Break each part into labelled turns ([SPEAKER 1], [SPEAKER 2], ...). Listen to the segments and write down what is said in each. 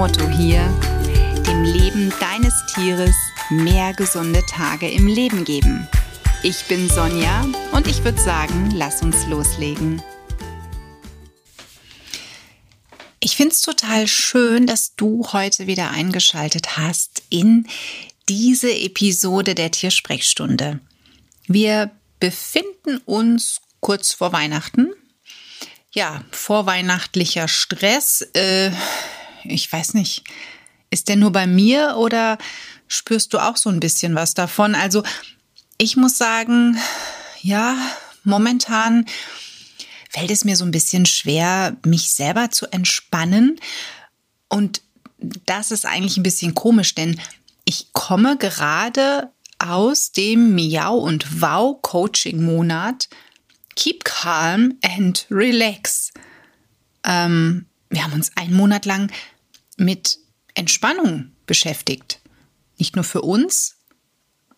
[SPEAKER 1] Motto hier, dem Leben deines Tieres mehr gesunde Tage im Leben geben. Ich bin Sonja und ich würde sagen, lass uns loslegen. Ich finde es total schön, dass du heute wieder eingeschaltet hast in diese Episode der Tiersprechstunde. Wir befinden uns kurz vor Weihnachten. Ja, vorweihnachtlicher Stress. Äh, ich weiß nicht, ist der nur bei mir oder spürst du auch so ein bisschen was davon? Also ich muss sagen, ja, momentan fällt es mir so ein bisschen schwer, mich selber zu entspannen. Und das ist eigentlich ein bisschen komisch, denn ich komme gerade aus dem Miau und Wow Coaching Monat Keep Calm and Relax. Ähm, wir haben uns einen Monat lang mit Entspannung beschäftigt. Nicht nur für uns,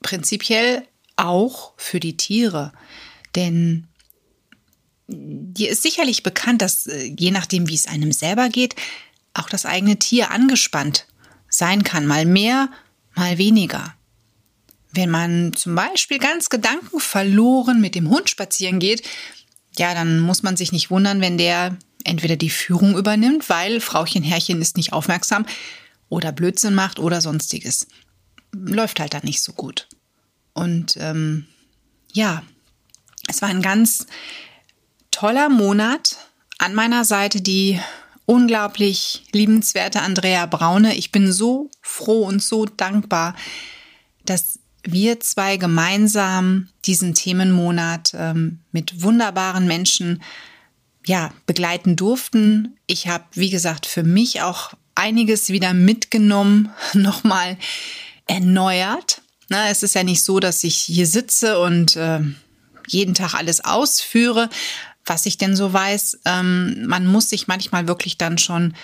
[SPEAKER 1] prinzipiell auch für die Tiere. Denn dir ist sicherlich bekannt, dass äh, je nachdem, wie es einem selber geht, auch das eigene Tier angespannt sein kann. Mal mehr, mal weniger. Wenn man zum Beispiel ganz gedankenverloren mit dem Hund spazieren geht, ja, dann muss man sich nicht wundern, wenn der entweder die Führung übernimmt, weil Frauchen Herrchen ist nicht aufmerksam oder Blödsinn macht oder sonstiges. Läuft halt dann nicht so gut. Und ähm, ja, es war ein ganz toller Monat. An meiner Seite die unglaublich liebenswerte Andrea Braune. Ich bin so froh und so dankbar, dass wir zwei gemeinsam diesen Themenmonat ähm, mit wunderbaren Menschen ja, begleiten durften. Ich habe, wie gesagt, für mich auch einiges wieder mitgenommen, nochmal erneuert. Na, es ist ja nicht so, dass ich hier sitze und äh, jeden Tag alles ausführe, was ich denn so weiß. Ähm, man muss sich manchmal wirklich dann schon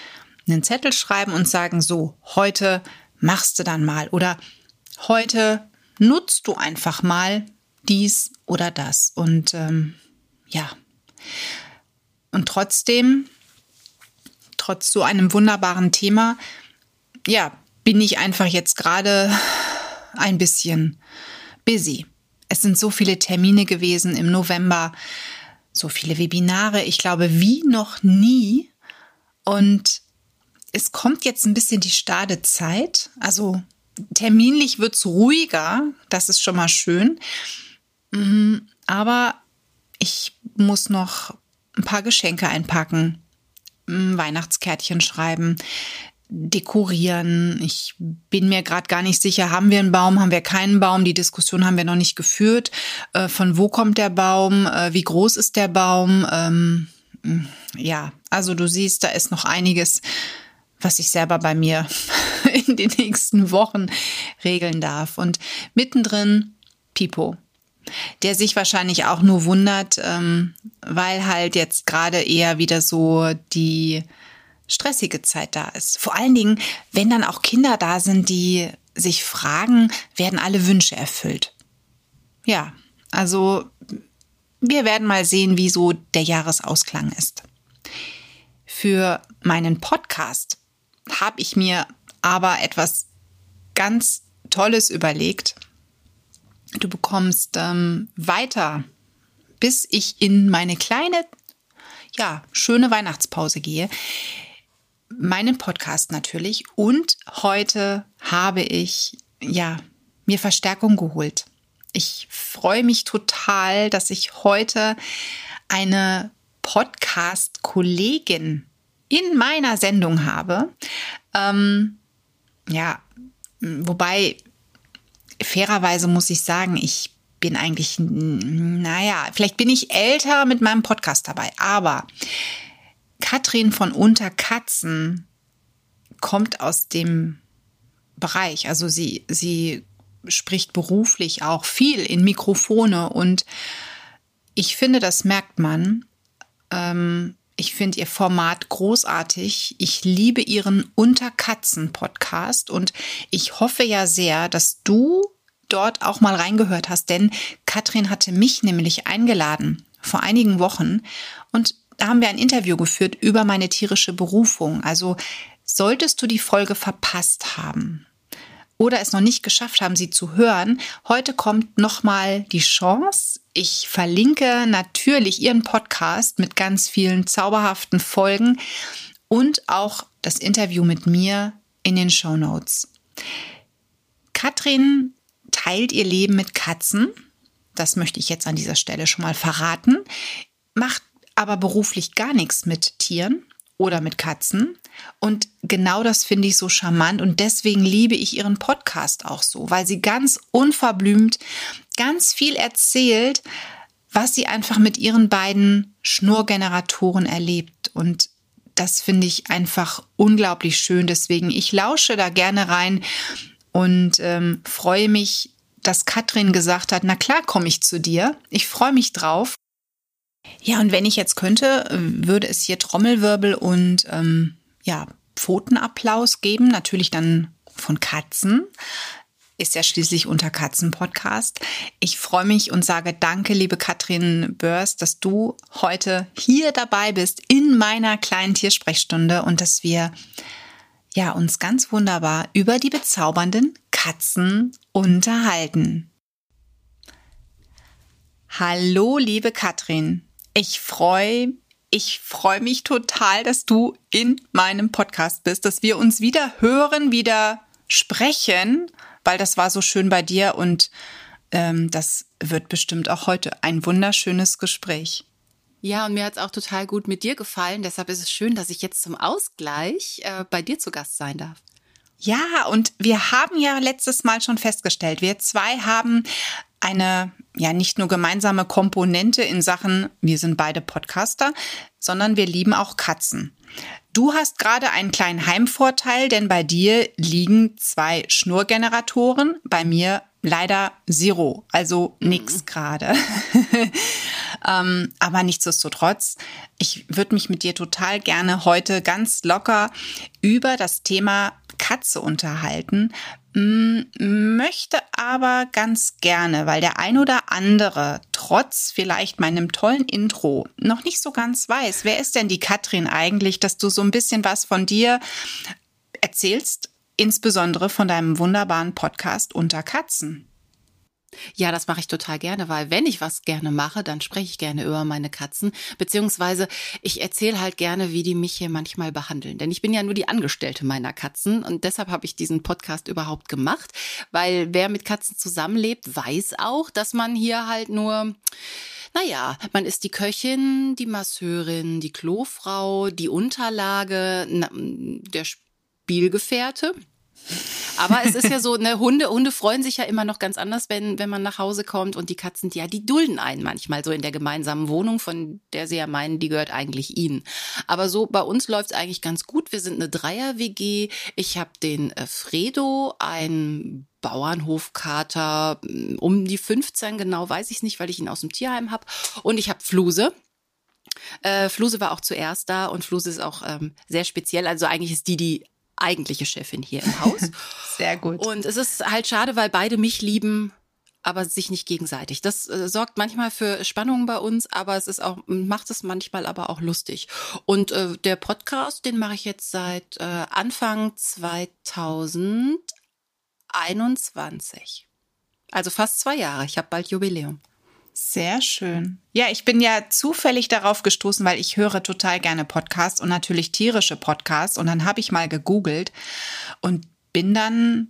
[SPEAKER 1] einen Zettel schreiben und sagen, so, heute machst du dann mal oder heute nutzt du einfach mal dies oder das. Und ähm, ja, und trotzdem, trotz so einem wunderbaren Thema, ja, bin ich einfach jetzt gerade ein bisschen busy. Es sind so viele Termine gewesen im November, so viele Webinare, ich glaube, wie noch nie. Und es kommt jetzt ein bisschen die Stadezeit. Also terminlich wird es ruhiger, das ist schon mal schön. Mhm, aber ich muss noch ein paar Geschenke einpacken, Weihnachtskärtchen schreiben, dekorieren. Ich bin mir gerade gar nicht sicher, haben wir einen Baum, haben wir keinen Baum? Die Diskussion haben wir noch nicht geführt. Äh, von wo kommt der Baum? Äh, wie groß ist der Baum? Ähm, ja, also du siehst, da ist noch einiges, was ich selber bei mir in den nächsten Wochen regeln darf. Und mittendrin Pipo der sich wahrscheinlich auch nur wundert, ähm, weil halt jetzt gerade eher wieder so die stressige Zeit da ist. Vor allen Dingen, wenn dann auch Kinder da sind, die sich fragen, werden alle Wünsche erfüllt. Ja, also wir werden mal sehen, wie so der Jahresausklang ist. Für meinen Podcast habe ich mir aber etwas ganz Tolles überlegt. Du bekommst ähm, weiter, bis ich in meine kleine, ja, schöne Weihnachtspause gehe. Meinen Podcast natürlich. Und heute habe ich, ja, mir Verstärkung geholt. Ich freue mich total, dass ich heute eine Podcast-Kollegin in meiner Sendung habe. Ähm, ja, wobei fairerweise muss ich sagen, ich bin eigentlich, naja, vielleicht bin ich älter mit meinem Podcast dabei, aber Katrin von Unterkatzen kommt aus dem Bereich, also sie, sie spricht beruflich auch viel in Mikrofone und ich finde, das merkt man. Ähm, ich finde ihr Format großartig. Ich liebe ihren Unterkatzen-Podcast und ich hoffe ja sehr, dass du dort auch mal reingehört hast, denn Katrin hatte mich nämlich eingeladen vor einigen Wochen und da haben wir ein Interview geführt über meine tierische Berufung. Also Solltest du die Folge verpasst haben oder es noch nicht geschafft haben, sie zu hören, heute kommt nochmal die Chance. Ich verlinke natürlich ihren Podcast mit ganz vielen zauberhaften Folgen und auch das Interview mit mir in den Show Notes. Katrin teilt ihr Leben mit Katzen. Das möchte ich jetzt an dieser Stelle schon mal verraten. Macht aber beruflich gar nichts mit Tieren oder mit Katzen. Und genau das finde ich so charmant und deswegen liebe ich ihren Podcast auch so, weil sie ganz unverblümt ganz viel erzählt, was sie einfach mit ihren beiden Schnurgeneratoren erlebt. Und das finde ich einfach unglaublich schön. Deswegen, ich lausche da gerne rein und ähm, freue mich, dass Katrin gesagt hat, na klar komme ich zu dir. Ich freue mich drauf. Ja, und wenn ich jetzt könnte, würde es hier Trommelwirbel und ähm, ja, Pfotenapplaus geben, natürlich dann von Katzen. Ist ja schließlich unter Katzen-Podcast. Ich freue mich und sage danke, liebe Katrin Börs, dass du heute hier dabei bist in meiner kleinen Tiersprechstunde und dass wir ja uns ganz wunderbar über die bezaubernden Katzen unterhalten. Hallo, liebe Katrin. Ich freue ich freue mich total, dass du in meinem Podcast bist, dass wir uns wieder hören, wieder sprechen, weil das war so schön bei dir und ähm, das wird bestimmt auch heute ein wunderschönes Gespräch.
[SPEAKER 2] Ja, und mir hat es auch total gut mit dir gefallen. Deshalb ist es schön, dass ich jetzt zum Ausgleich äh, bei dir zu Gast sein darf.
[SPEAKER 1] Ja, und wir haben ja letztes Mal schon festgestellt, wir zwei haben eine ja nicht nur gemeinsame Komponente in Sachen, wir sind beide Podcaster, sondern wir lieben auch Katzen. Du hast gerade einen kleinen Heimvorteil, denn bei dir liegen zwei Schnurgeneratoren, bei mir leider Zero, also nix mhm. gerade. ähm, aber nichtsdestotrotz, ich würde mich mit dir total gerne heute ganz locker über das Thema Katze unterhalten, möchte aber ganz gerne, weil der ein oder andere trotz vielleicht meinem tollen Intro noch nicht so ganz weiß, wer ist denn die Katrin eigentlich, dass du so ein bisschen was von dir erzählst, insbesondere von deinem wunderbaren Podcast Unter Katzen.
[SPEAKER 2] Ja, das mache ich total gerne, weil wenn ich was gerne mache, dann spreche ich gerne über meine Katzen, beziehungsweise ich erzähle halt gerne, wie die mich hier manchmal behandeln. Denn ich bin ja nur die Angestellte meiner Katzen und deshalb habe ich diesen Podcast überhaupt gemacht, weil wer mit Katzen zusammenlebt, weiß auch, dass man hier halt nur naja, man ist die Köchin, die Masseurin, die Klofrau, die Unterlage, der Spielgefährte. Aber es ist ja so, ne, Hunde, Hunde freuen sich ja immer noch ganz anders, wenn, wenn man nach Hause kommt und die Katzen, ja, die dulden einen manchmal so in der gemeinsamen Wohnung, von der sie ja meinen, die gehört eigentlich ihnen. Aber so bei uns läuft es eigentlich ganz gut. Wir sind eine Dreier-WG. Ich habe den äh, Fredo, ein Bauernhofkater, mm, um die 15 genau, weiß ich nicht, weil ich ihn aus dem Tierheim habe. Und ich habe Fluse. Äh, Fluse war auch zuerst da und Fluse ist auch ähm, sehr speziell. Also eigentlich ist die die eigentliche Chefin hier im Haus.
[SPEAKER 1] Sehr gut.
[SPEAKER 2] Und es ist halt schade, weil beide mich lieben, aber sich nicht gegenseitig. Das äh, sorgt manchmal für Spannungen bei uns, aber es ist auch macht es manchmal aber auch lustig. Und äh, der Podcast, den mache ich jetzt seit äh, Anfang 2021. Also fast zwei Jahre. Ich habe bald Jubiläum.
[SPEAKER 1] Sehr schön. Ja, ich bin ja zufällig darauf gestoßen, weil ich höre total gerne Podcasts und natürlich tierische Podcasts. Und dann habe ich mal gegoogelt und bin dann,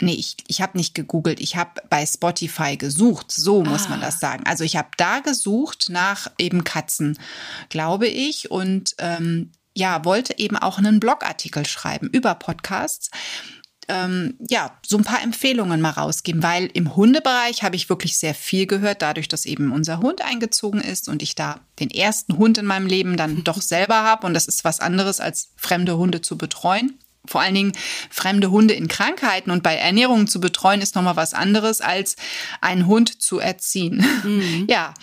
[SPEAKER 1] nee, ich, ich habe nicht gegoogelt, ich habe bei Spotify gesucht. So muss ah. man das sagen. Also ich habe da gesucht nach eben Katzen, glaube ich. Und ähm, ja, wollte eben auch einen Blogartikel schreiben über Podcasts ähm, ja, so ein paar Empfehlungen mal rausgeben, weil im Hundebereich habe ich wirklich sehr viel gehört, dadurch, dass eben unser Hund eingezogen ist und ich da den ersten Hund in meinem Leben dann doch selber habe und das ist was anderes als fremde Hunde zu betreuen. Vor allen Dingen fremde Hunde in Krankheiten und bei Ernährung zu betreuen, ist nochmal was anderes, als einen Hund zu erziehen. Mhm. Ja,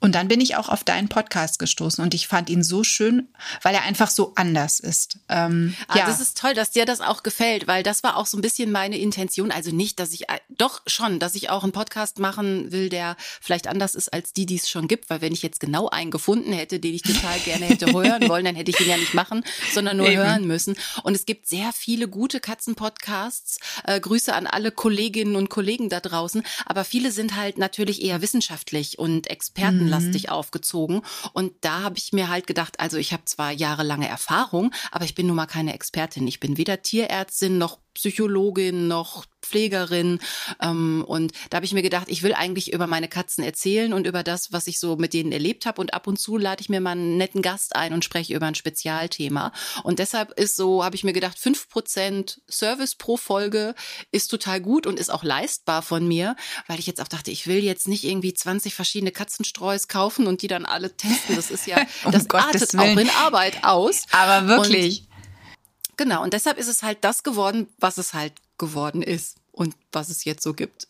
[SPEAKER 1] und dann bin ich auch auf deinen Podcast gestoßen und ich fand ihn so schön, weil er einfach so anders ist. Ähm,
[SPEAKER 2] ah, ja. Das ist toll, dass dir das auch gefällt, weil das war auch so ein bisschen meine Intention. Also nicht, dass ich, doch schon, dass ich auch einen Podcast machen will, der vielleicht anders ist als die, die es schon gibt, weil wenn ich jetzt genau einen gefunden hätte, den ich total gerne hätte hören wollen, dann hätte ich ihn ja nicht machen, sondern nur Eben. hören müssen. Und es gibt sehr viele gute Katzenpodcasts. Äh, Grüße an alle Kolleginnen und Kollegen da draußen. Aber viele sind halt natürlich eher wissenschaftlich und expertenlastig mhm. aufgezogen. Und da habe ich mir halt gedacht, also ich habe zwar jahrelange Erfahrung, aber ich bin nun mal keine Expertin. Ich bin weder Tierärztin noch Psychologin noch Pflegerin. Ähm, und da habe ich mir gedacht, ich will eigentlich über meine Katzen erzählen und über das, was ich so mit denen erlebt habe. Und ab und zu lade ich mir mal einen netten Gast ein und spreche über ein Spezialthema. Und deshalb ist so, habe ich mir gedacht, fünf Prozent Service pro Folge ist total gut und ist auch leistbar von mir, weil ich jetzt auch dachte, ich will jetzt nicht irgendwie 20 verschiedene Katzenstreus kaufen und die dann alle testen. Das ist ja, um das Gottes artet Willen. auch in Arbeit aus.
[SPEAKER 1] Aber wirklich.
[SPEAKER 2] Und Genau, und deshalb ist es halt das geworden, was es halt geworden ist und was es jetzt so gibt.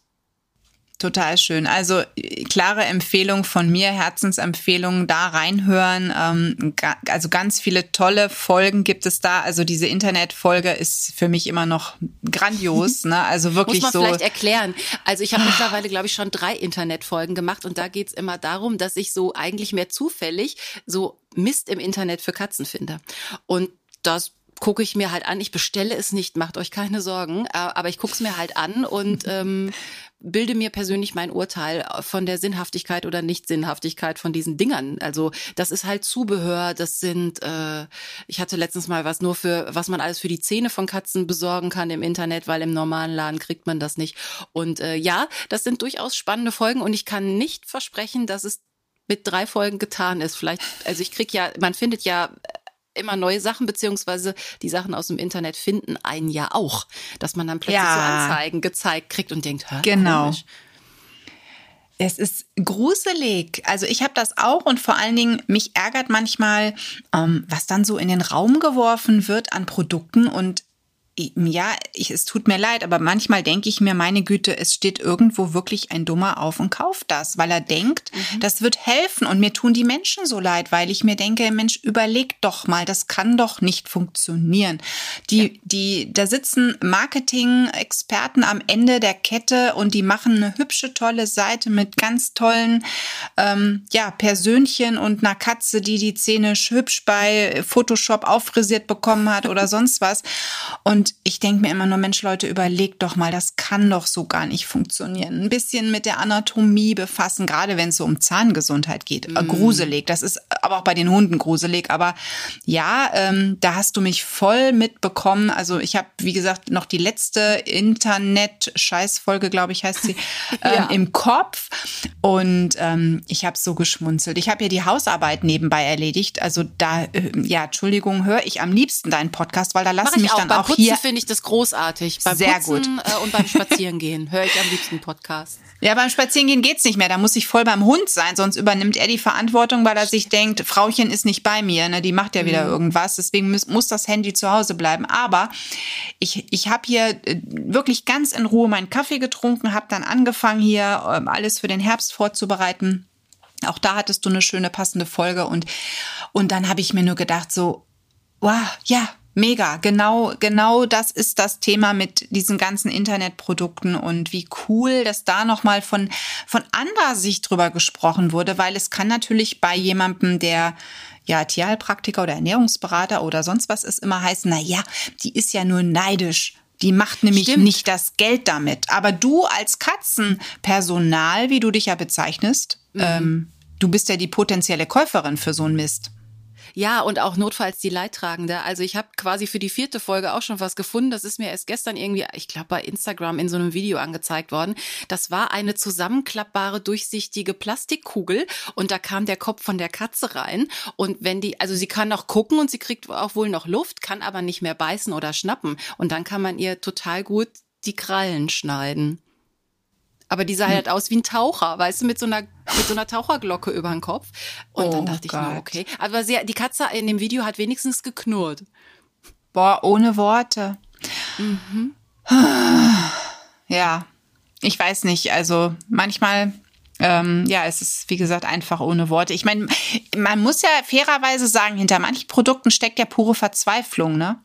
[SPEAKER 1] Total schön. Also klare Empfehlung von mir, Herzensempfehlung, da reinhören. Ähm, also ganz viele tolle Folgen gibt es da. Also diese Internetfolge ist für mich immer noch grandios. Ne? Also wirklich
[SPEAKER 2] Muss
[SPEAKER 1] man
[SPEAKER 2] so. vielleicht erklären. Also ich habe mittlerweile, glaube ich, schon drei Internetfolgen gemacht und da geht's immer darum, dass ich so eigentlich mehr zufällig so Mist im Internet für Katzen finde. Und das gucke ich mir halt an. Ich bestelle es nicht, macht euch keine Sorgen, äh, aber ich gucke es mir halt an und ähm, bilde mir persönlich mein Urteil von der Sinnhaftigkeit oder Nicht-Sinnhaftigkeit von diesen Dingern. Also das ist halt Zubehör, das sind, äh, ich hatte letztens mal was nur für, was man alles für die Zähne von Katzen besorgen kann im Internet, weil im normalen Laden kriegt man das nicht. Und äh, ja, das sind durchaus spannende Folgen und ich kann nicht versprechen, dass es mit drei Folgen getan ist. Vielleicht, also ich krieg ja, man findet ja immer neue Sachen, beziehungsweise die Sachen aus dem Internet finden einen ja auch, dass man dann plötzlich ja. so Anzeigen gezeigt kriegt und denkt, hör,
[SPEAKER 1] genau. Komisch. Es ist gruselig. Also ich habe das auch und vor allen Dingen mich ärgert manchmal, ähm, was dann so in den Raum geworfen wird an Produkten und ja, ich, es tut mir leid, aber manchmal denke ich mir, meine Güte, es steht irgendwo wirklich ein Dummer auf und kauft das, weil er denkt, mhm. das wird helfen. Und mir tun die Menschen so leid, weil ich mir denke, Mensch, überleg doch mal, das kann doch nicht funktionieren. Die, ja. die, da sitzen Marketing-Experten am Ende der Kette und die machen eine hübsche, tolle Seite mit ganz tollen, ähm, ja, Persönchen und einer Katze, die die Zähne hübsch bei Photoshop auffrisiert bekommen hat oder sonst was. Und ich denke mir immer nur, Mensch, Leute, überlegt doch mal, das kann doch so gar nicht funktionieren. Ein bisschen mit der Anatomie befassen, gerade wenn es so um Zahngesundheit geht. Mm. Gruselig. Das ist aber auch bei den Hunden gruselig. Aber ja, ähm, da hast du mich voll mitbekommen. Also ich habe, wie gesagt, noch die letzte Internet-Scheißfolge, glaube ich, heißt sie, ähm, ja. im Kopf. Und ähm, ich habe so geschmunzelt. Ich habe ja die Hausarbeit nebenbei erledigt. Also da, äh, ja, Entschuldigung, höre ich am liebsten deinen Podcast, weil da lassen mich dann auch hier
[SPEAKER 2] finde ich das großartig. Beim Sehr Putzen, gut. Äh, und beim Spazierengehen höre ich am liebsten Podcast.
[SPEAKER 1] Ja, beim Spazierengehen geht's nicht mehr. Da muss ich voll beim Hund sein, sonst übernimmt er die Verantwortung, weil er sich denkt, Frauchen ist nicht bei mir, ne? die macht ja wieder mhm. irgendwas. Deswegen muss, muss das Handy zu Hause bleiben. Aber ich, ich habe hier äh, wirklich ganz in Ruhe meinen Kaffee getrunken, habe dann angefangen hier ähm, alles für den Herbst vorzubereiten. Auch da hattest du eine schöne passende Folge und und dann habe ich mir nur gedacht so, wow, ja, Mega, genau, genau das ist das Thema mit diesen ganzen Internetprodukten und wie cool, dass da nochmal von, von anderer Sicht drüber gesprochen wurde, weil es kann natürlich bei jemandem, der ja Tierheilpraktiker oder Ernährungsberater oder sonst was ist, immer heißen, na ja, die ist ja nur neidisch. Die macht nämlich Stimmt. nicht das Geld damit. Aber du als Katzenpersonal, wie du dich ja bezeichnest, mhm. ähm, du bist ja die potenzielle Käuferin für so ein Mist.
[SPEAKER 2] Ja, und auch notfalls die Leidtragende. Also ich habe quasi für die vierte Folge auch schon was gefunden. Das ist mir erst gestern irgendwie, ich glaube, bei Instagram in so einem Video angezeigt worden. Das war eine zusammenklappbare, durchsichtige Plastikkugel und da kam der Kopf von der Katze rein. Und wenn die, also sie kann noch gucken und sie kriegt auch wohl noch Luft, kann aber nicht mehr beißen oder schnappen. Und dann kann man ihr total gut die Krallen schneiden. Aber die sah hm. halt aus wie ein Taucher, weißt du, mit so einer, mit so einer Taucherglocke über den Kopf. Und oh dann dachte Gott. ich mir, okay. Aber sie, die Katze in dem Video hat wenigstens geknurrt.
[SPEAKER 1] Boah, ohne Worte. Mhm. Ja, ich weiß nicht. Also manchmal ähm, ja, es ist, wie gesagt, einfach ohne Worte. Ich meine, man muss ja fairerweise sagen, hinter manchen Produkten steckt ja pure Verzweiflung, ne?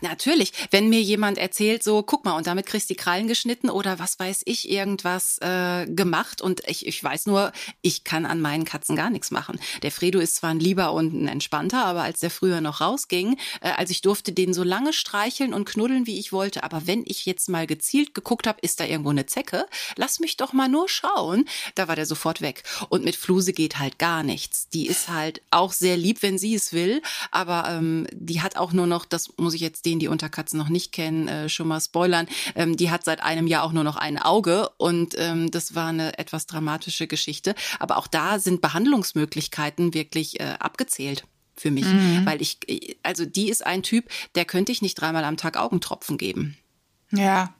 [SPEAKER 2] Natürlich, wenn mir jemand erzählt, so, guck mal, und damit kriegst du die Krallen geschnitten oder was weiß ich, irgendwas äh, gemacht und ich, ich weiß nur, ich kann an meinen Katzen gar nichts machen. Der Fredo ist zwar ein lieber und ein entspannter, aber als der früher noch rausging, äh, also ich durfte den so lange streicheln und knuddeln, wie ich wollte, aber wenn ich jetzt mal gezielt geguckt habe, ist da irgendwo eine Zecke, lass mich doch mal nur schauen, da war der sofort weg. Und mit Fluse geht halt gar nichts. Die ist halt auch sehr lieb, wenn sie es will, aber ähm, die hat auch nur noch, das muss ich jetzt den, die Unterkatzen noch nicht kennen, äh, schon mal spoilern. Ähm, die hat seit einem Jahr auch nur noch ein Auge und ähm, das war eine etwas dramatische Geschichte. Aber auch da sind Behandlungsmöglichkeiten wirklich äh, abgezählt für mich, mhm. weil ich, also die ist ein Typ, der könnte ich nicht dreimal am Tag Augentropfen geben.
[SPEAKER 1] Ja.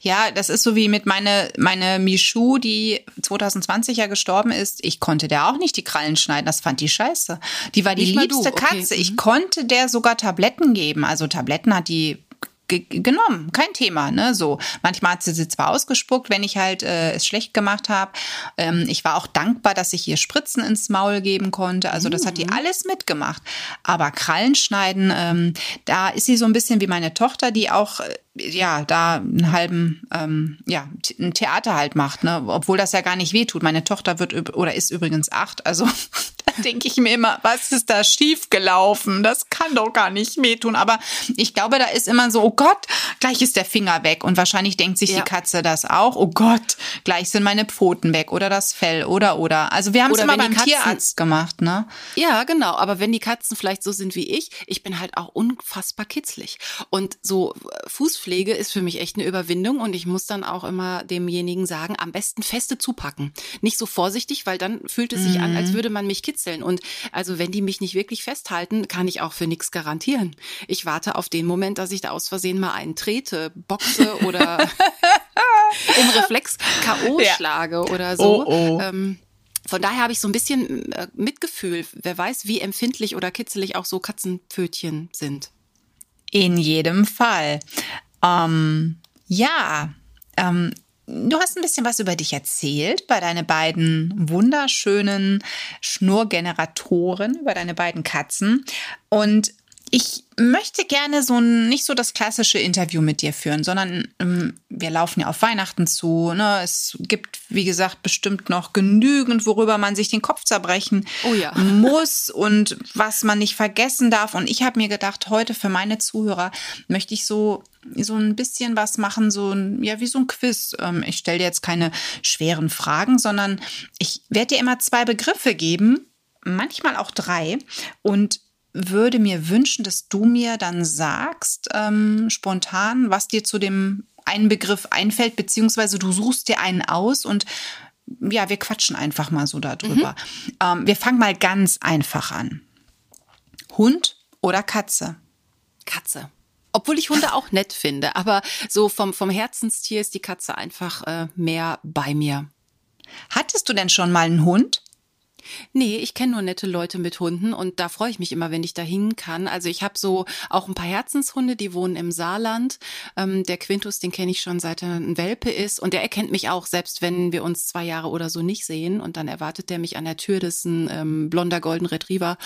[SPEAKER 1] Ja, das ist so wie mit meine, meine Michu, die 2020 ja gestorben ist. Ich konnte der auch nicht die Krallen schneiden. Das fand die scheiße. Die war die nicht liebste okay. Katze. Ich mhm. konnte der sogar Tabletten geben. Also Tabletten hat die genommen, kein Thema, ne? So manchmal hat sie sie zwar ausgespuckt, wenn ich halt äh, es schlecht gemacht habe. Ähm, ich war auch dankbar, dass ich ihr Spritzen ins Maul geben konnte. Also das hat die mhm. alles mitgemacht. Aber Krallen schneiden, ähm, da ist sie so ein bisschen wie meine Tochter, die auch äh, ja, da einen halben, ähm, ja, ein Theater halt macht, ne? Obwohl das ja gar nicht wehtut. Meine Tochter wird oder ist übrigens acht, also da denke ich mir immer, was ist da schiefgelaufen? Das kann doch gar nicht wehtun. Aber ich glaube, da ist immer so, oh Gott, gleich ist der Finger weg. Und wahrscheinlich denkt sich ja. die Katze das auch, oh Gott, gleich sind meine Pfoten weg oder das Fell oder oder. Also wir haben es immer beim Katzen, Tierarzt gemacht, ne?
[SPEAKER 2] Ja, genau. Aber wenn die Katzen vielleicht so sind wie ich, ich bin halt auch unfassbar kitzlig. Und so Fuß Pflege ist für mich echt eine Überwindung und ich muss dann auch immer demjenigen sagen, am besten feste zupacken. Nicht so vorsichtig, weil dann fühlt es sich mhm. an, als mhm. würde man mich kitzeln. Und also wenn die mich nicht wirklich festhalten, kann ich auch für nichts garantieren. Ich warte auf den Moment, dass ich da aus Versehen mal einen trete, boxe oder im Reflex K.O. Ja. schlage oder so. Oh, oh. Ähm, von daher habe ich so ein bisschen äh, Mitgefühl. Wer weiß, wie empfindlich oder kitzelig auch so Katzenpfötchen sind.
[SPEAKER 1] In jedem Fall. Ähm, ja, ähm, du hast ein bisschen was über dich erzählt bei deinen beiden wunderschönen Schnurgeneratoren, über deine beiden Katzen. Und ich möchte gerne so ein, nicht so das klassische Interview mit dir führen, sondern ähm, wir laufen ja auf Weihnachten zu. Ne? Es gibt, wie gesagt, bestimmt noch genügend, worüber man sich den Kopf zerbrechen oh ja. muss und was man nicht vergessen darf. Und ich habe mir gedacht, heute für meine Zuhörer möchte ich so so ein bisschen was machen, so ein, ja, wie so ein Quiz. Ähm, ich stelle dir jetzt keine schweren Fragen, sondern ich werde dir immer zwei Begriffe geben, manchmal auch drei. Und würde mir wünschen, dass du mir dann sagst, ähm, spontan, was dir zu dem einen Begriff einfällt, beziehungsweise du suchst dir einen aus und ja, wir quatschen einfach mal so darüber. Mhm. Ähm, wir fangen mal ganz einfach an. Hund oder Katze?
[SPEAKER 2] Katze. Obwohl ich Hunde auch nett finde, aber so vom, vom Herzenstier ist die Katze einfach äh, mehr bei mir.
[SPEAKER 1] Hattest du denn schon mal einen Hund?
[SPEAKER 2] Nee, ich kenne nur nette Leute mit Hunden und da freue ich mich immer, wenn ich da hin kann. Also ich habe so auch ein paar Herzenshunde, die wohnen im Saarland. Ähm, der Quintus, den kenne ich schon seit er ein Welpe ist und der erkennt mich auch, selbst wenn wir uns zwei Jahre oder so nicht sehen. Und dann erwartet der mich an der Tür, das ist ein ähm, blonder Golden Retriever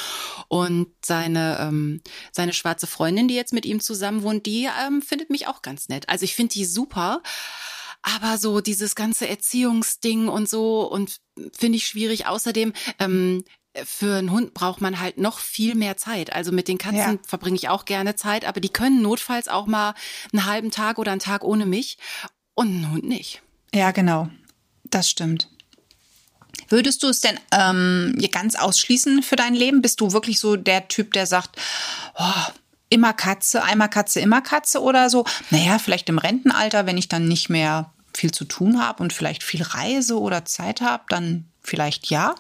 [SPEAKER 2] und seine, ähm, seine schwarze Freundin, die jetzt mit ihm zusammen wohnt, die ähm, findet mich auch ganz nett. Also ich finde die super. Aber so dieses ganze Erziehungsding und so und finde ich schwierig. Außerdem, ähm, für einen Hund braucht man halt noch viel mehr Zeit. Also mit den Katzen ja. verbringe ich auch gerne Zeit, aber die können notfalls auch mal einen halben Tag oder einen Tag ohne mich und ein Hund nicht.
[SPEAKER 1] Ja, genau. Das stimmt. Würdest du es denn ähm, ganz ausschließen für dein Leben? Bist du wirklich so der Typ, der sagt, oh, immer Katze, einmal Katze, immer Katze oder so. Naja, vielleicht im Rentenalter, wenn ich dann nicht mehr viel zu tun habe und vielleicht viel reise oder Zeit habe, dann vielleicht ja.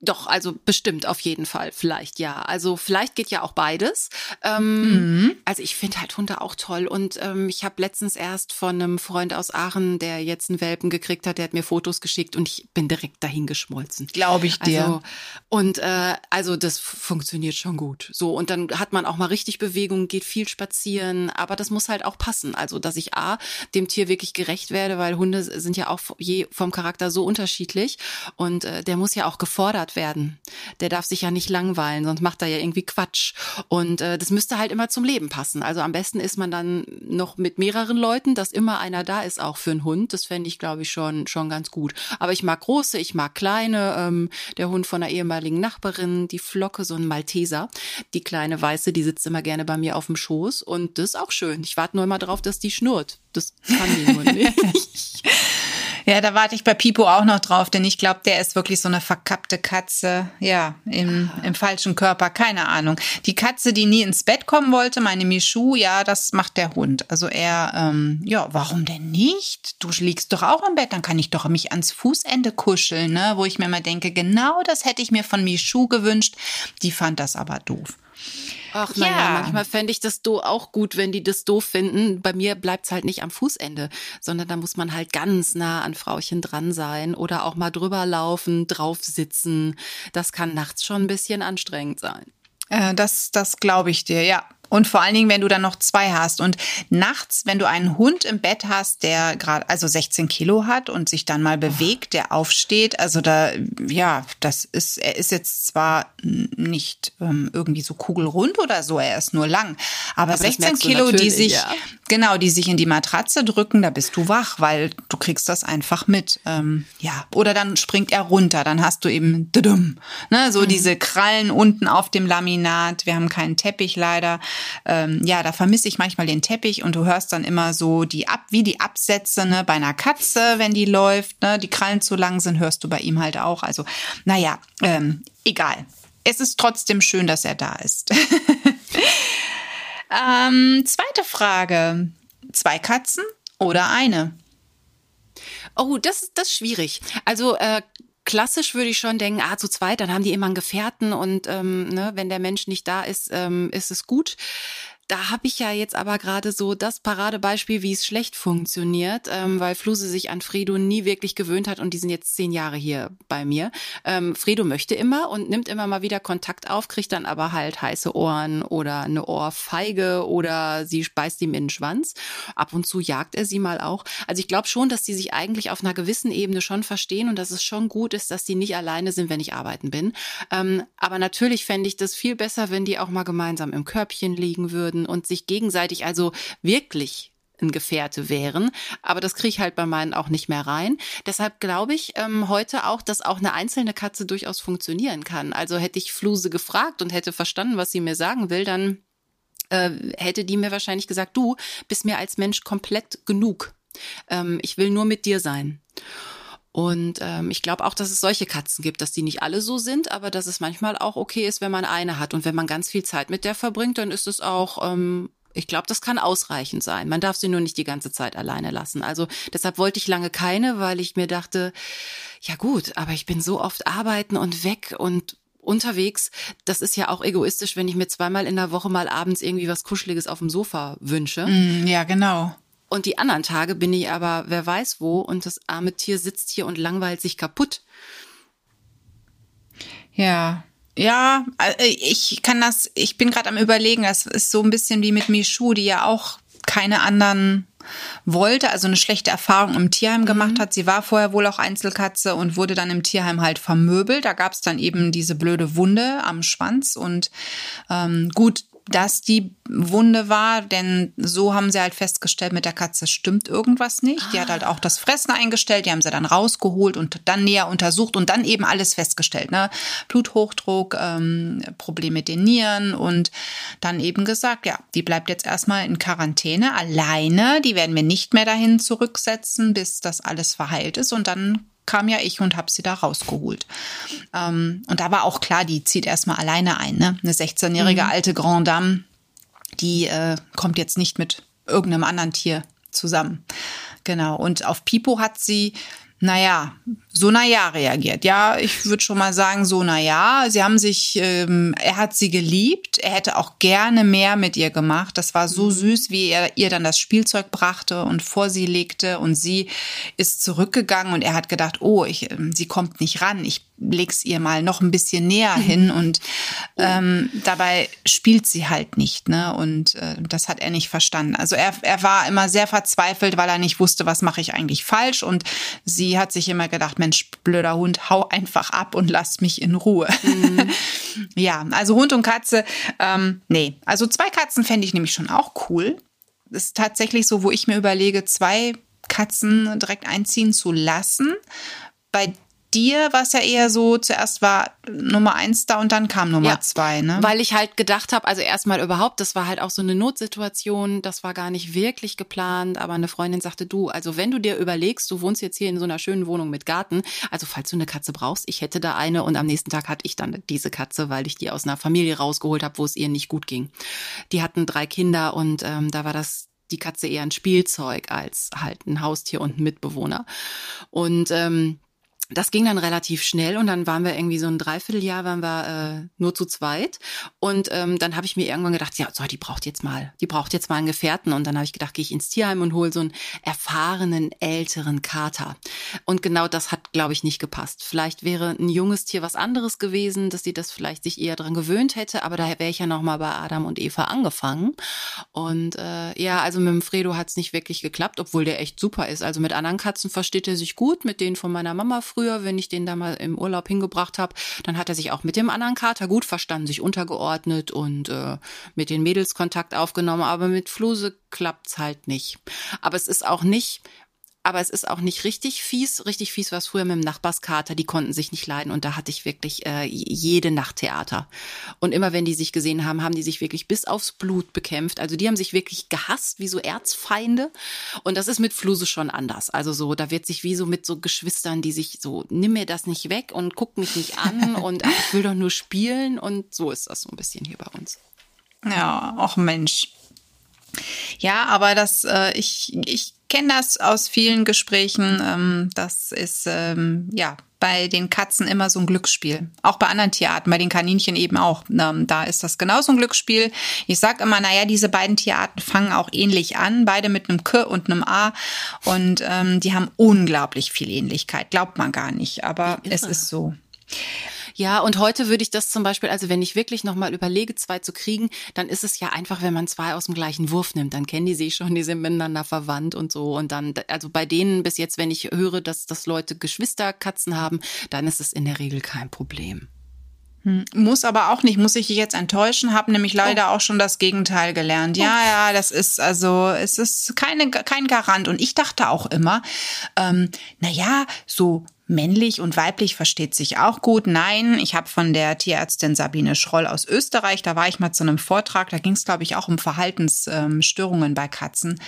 [SPEAKER 2] Doch, also bestimmt auf jeden Fall. Vielleicht ja. Also vielleicht geht ja auch beides. Ähm, mhm. Also ich finde halt Hunde auch toll. Und ähm, ich habe letztens erst von einem Freund aus Aachen, der jetzt einen Welpen gekriegt hat, der hat mir Fotos geschickt und ich bin direkt dahin geschmolzen.
[SPEAKER 1] Glaube ich dir.
[SPEAKER 2] Also, und äh, also das funktioniert schon gut. So, und dann hat man auch mal richtig Bewegung, geht viel spazieren, aber das muss halt auch passen. Also, dass ich A, dem Tier wirklich gerecht werde, weil Hunde sind ja auch je vom Charakter so unterschiedlich. Und äh, der muss ja auch gefordert werden. Der darf sich ja nicht langweilen, sonst macht er ja irgendwie Quatsch. Und äh, das müsste halt immer zum Leben passen. Also am besten ist man dann noch mit mehreren Leuten, dass immer einer da ist, auch für einen Hund. Das fände ich, glaube ich, schon, schon ganz gut. Aber ich mag große, ich mag kleine. Ähm, der Hund von einer ehemaligen Nachbarin, die Flocke, so ein Malteser. Die kleine Weiße, die sitzt immer gerne bei mir auf dem Schoß. Und das ist auch schön. Ich warte nur immer darauf, dass die schnurrt. Das kann die nur nicht.
[SPEAKER 1] Ja, da warte ich bei Pipo auch noch drauf, denn ich glaube, der ist wirklich so eine verkappte Katze. Ja, im, im falschen Körper, keine Ahnung. Die Katze, die nie ins Bett kommen wollte, meine Michu, ja, das macht der Hund. Also er, ähm, ja, warum denn nicht? Du liegst doch auch im Bett, dann kann ich doch mich ans Fußende kuscheln, ne? Wo ich mir mal denke, genau das hätte ich mir von Michu gewünscht. Die fand das aber doof.
[SPEAKER 2] Ach naja, ja. manchmal fände ich das do auch gut, wenn die das doof finden. Bei mir bleibt's halt nicht am Fußende, sondern da muss man halt ganz nah an Frauchen dran sein oder auch mal drüber laufen, drauf sitzen. Das kann nachts schon ein bisschen anstrengend sein.
[SPEAKER 1] Äh, das, das glaube ich dir, ja. Und vor allen Dingen, wenn du dann noch zwei hast. Und nachts, wenn du einen Hund im Bett hast, der gerade also 16 Kilo hat und sich dann mal bewegt, der aufsteht, also da, ja, das ist, er ist jetzt zwar nicht ähm, irgendwie so kugelrund oder so, er ist nur lang, aber, aber 16 Kilo, die sich, ja. genau, die sich in die Matratze drücken, da bist du wach, weil du kriegst das einfach mit. Ähm, ja, oder dann springt er runter, dann hast du eben, ne, so mhm. diese Krallen unten auf dem Laminat. Wir haben keinen Teppich leider ähm, ja, da vermisse ich manchmal den Teppich und du hörst dann immer so die ab, wie die Absätze ne, bei einer Katze, wenn die läuft, ne, die Krallen zu lang sind, hörst du bei ihm halt auch. Also, naja, ähm, egal. Es ist trotzdem schön, dass er da ist. ähm, zweite Frage. Zwei Katzen oder eine?
[SPEAKER 2] Oh, das, das ist schwierig. Also äh, klassisch würde ich schon denken, ah, zu zweit, dann haben die immer einen Gefährten und ähm, ne, wenn der Mensch nicht da ist, ähm, ist es gut. Da habe ich ja jetzt aber gerade so das Paradebeispiel, wie es schlecht funktioniert, ähm, weil Fluse sich an Fredo nie wirklich gewöhnt hat und die sind jetzt zehn Jahre hier bei mir. Ähm, Fredo möchte immer und nimmt immer mal wieder Kontakt auf, kriegt dann aber halt heiße Ohren oder eine Ohrfeige oder sie speist ihm in den Schwanz. Ab und zu jagt er sie mal auch. Also ich glaube schon, dass die sich eigentlich auf einer gewissen Ebene schon verstehen und dass es schon gut ist, dass die nicht alleine sind, wenn ich arbeiten bin. Ähm, aber natürlich fände ich das viel besser, wenn die auch mal gemeinsam im Körbchen liegen würden würden und sich gegenseitig also wirklich ein Gefährte wären. Aber das kriege ich halt bei meinen auch nicht mehr rein. Deshalb glaube ich ähm, heute auch, dass auch eine einzelne Katze durchaus funktionieren kann. Also hätte ich Fluse gefragt und hätte verstanden, was sie mir sagen will, dann äh, hätte die mir wahrscheinlich gesagt, du bist mir als Mensch komplett genug. Ähm, ich will nur mit dir sein. Und ähm, ich glaube auch, dass es solche Katzen gibt, dass die nicht alle so sind, aber dass es manchmal auch okay ist, wenn man eine hat. Und wenn man ganz viel Zeit mit der verbringt, dann ist es auch ähm, ich glaube, das kann ausreichend sein. Man darf sie nur nicht die ganze Zeit alleine lassen. Also deshalb wollte ich lange keine, weil ich mir dachte, ja gut, aber ich bin so oft arbeiten und weg und unterwegs. Das ist ja auch egoistisch, wenn ich mir zweimal in der Woche mal abends irgendwie was Kuscheliges auf dem Sofa wünsche.
[SPEAKER 1] Mm, ja, genau.
[SPEAKER 2] Und die anderen Tage bin ich aber wer weiß wo und das arme Tier sitzt hier und langweilt sich kaputt.
[SPEAKER 1] Ja, ja, äh, ich kann das, ich bin gerade am überlegen, das ist so ein bisschen wie mit Michu, die ja auch keine anderen wollte, also eine schlechte Erfahrung im Tierheim mhm. gemacht hat. Sie war vorher wohl auch Einzelkatze und wurde dann im Tierheim halt vermöbelt. Da gab es dann eben diese blöde Wunde am Schwanz und ähm, gut, dass die Wunde war, denn so haben sie halt festgestellt, mit der Katze stimmt irgendwas nicht. Die hat halt auch das Fressen eingestellt, die haben sie dann rausgeholt und dann näher untersucht und dann eben alles festgestellt. Ne? Bluthochdruck, ähm, Probleme mit den Nieren und dann eben gesagt, ja, die bleibt jetzt erstmal in Quarantäne alleine. Die werden wir nicht mehr dahin zurücksetzen, bis das alles verheilt ist und dann kam ja ich und habe sie da rausgeholt. Ähm, und da war auch klar, die zieht erstmal alleine ein. Ne? Eine 16-jährige mhm. alte Grand Dame, die äh, kommt jetzt nicht mit irgendeinem anderen Tier zusammen. Genau. Und auf Pipo hat sie, naja, so na ja reagiert. Ja, ich würde schon mal sagen, so na ja. Sie haben sich, ähm, er hat sie geliebt. Er hätte auch gerne mehr mit ihr gemacht. Das war so mhm. süß, wie er ihr dann das Spielzeug brachte und vor sie legte und sie ist zurückgegangen und er hat gedacht, oh, ich, ähm, sie kommt nicht ran. Ich leg's ihr mal noch ein bisschen näher hin und ähm, dabei spielt sie halt nicht, ne? Und äh, das hat er nicht verstanden. Also er, er war immer sehr verzweifelt, weil er nicht wusste, was mache ich eigentlich falsch. Und sie hat sich immer gedacht, Mensch, blöder Hund, hau einfach ab und lass mich in Ruhe. Mhm. ja, also Hund und Katze, ähm, nee. Also zwei Katzen fände ich nämlich schon auch cool. Das ist tatsächlich so, wo ich mir überlege, zwei Katzen direkt einziehen zu lassen. Bei dir war es ja eher so, zuerst war Nummer eins da und dann kam Nummer ja, zwei, ne?
[SPEAKER 2] Weil ich halt gedacht habe, also erstmal überhaupt, das war halt auch so eine Notsituation, das war gar nicht wirklich geplant, aber eine Freundin sagte, du, also wenn du dir überlegst, du wohnst jetzt hier in so einer schönen Wohnung mit Garten, also falls du eine Katze brauchst, ich hätte da eine und am nächsten Tag hatte ich dann diese Katze, weil ich die aus einer Familie rausgeholt habe, wo es ihr nicht gut ging. Die hatten drei Kinder und ähm, da war das die Katze eher ein Spielzeug als halt ein Haustier und ein Mitbewohner. Und ähm, das ging dann relativ schnell und dann waren wir irgendwie so ein Dreivierteljahr waren wir äh, nur zu zweit. Und ähm, dann habe ich mir irgendwann gedacht, ja, so die braucht jetzt mal, die braucht jetzt mal einen Gefährten. Und dann habe ich gedacht, gehe ich ins Tierheim und hole so einen erfahrenen älteren Kater. Und genau das hat, glaube ich, nicht gepasst. Vielleicht wäre ein junges Tier was anderes gewesen, dass sie das vielleicht sich eher dran gewöhnt hätte, aber da wäre ich ja noch mal bei Adam und Eva angefangen. Und äh, ja, also mit dem Fredo hat es nicht wirklich geklappt, obwohl der echt super ist. Also mit anderen Katzen versteht er sich gut, mit denen von meiner Mama früher wenn ich den da mal im Urlaub hingebracht habe, dann hat er sich auch mit dem anderen Kater gut verstanden, sich untergeordnet und äh, mit den Mädels Kontakt aufgenommen. Aber mit Fluse klappt's halt nicht. Aber es ist auch nicht aber es ist auch nicht richtig fies. Richtig fies war es früher mit dem Nachbarskater, die konnten sich nicht leiden und da hatte ich wirklich äh, jede Nacht Theater. Und immer wenn die sich gesehen haben, haben die sich wirklich bis aufs Blut bekämpft. Also die haben sich wirklich gehasst, wie so Erzfeinde. Und das ist mit Fluse schon anders. Also so, da wird sich wie so mit so Geschwistern, die sich so, nimm mir das nicht weg und guck mich nicht an und ach, ich will doch nur spielen. Und so ist das so ein bisschen hier bei uns.
[SPEAKER 1] Ja, auch Mensch. Ja, aber das, äh, ich, ich kenne das aus vielen Gesprächen. Ähm, das ist ähm, ja bei den Katzen immer so ein Glücksspiel. Auch bei anderen Tierarten, bei den Kaninchen eben auch. Ähm, da ist das genauso ein Glücksspiel. Ich sag immer, naja, diese beiden Tierarten fangen auch ähnlich an, beide mit einem K und einem A. Und die haben unglaublich viel Ähnlichkeit. Glaubt man gar nicht, aber es ist so.
[SPEAKER 2] Ja, und heute würde ich das zum Beispiel, also wenn ich wirklich nochmal überlege, zwei zu kriegen, dann ist es ja einfach, wenn man zwei aus dem gleichen Wurf nimmt, dann kennen die sich schon, die sind miteinander verwandt und so. Und dann, also bei denen bis jetzt, wenn ich höre, dass, dass Leute Geschwisterkatzen haben, dann ist es in der Regel kein Problem.
[SPEAKER 1] Hm, muss aber auch nicht, muss ich dich jetzt enttäuschen, habe nämlich leider oh. auch schon das Gegenteil gelernt. Ja, oh. ja, das ist also, es ist keine, kein Garant. Und ich dachte auch immer, ähm, na ja, so Männlich und weiblich versteht sich auch gut. Nein, ich habe von der Tierärztin Sabine Schroll aus Österreich, da war ich mal zu einem Vortrag, da ging es, glaube ich, auch um Verhaltensstörungen bei Katzen.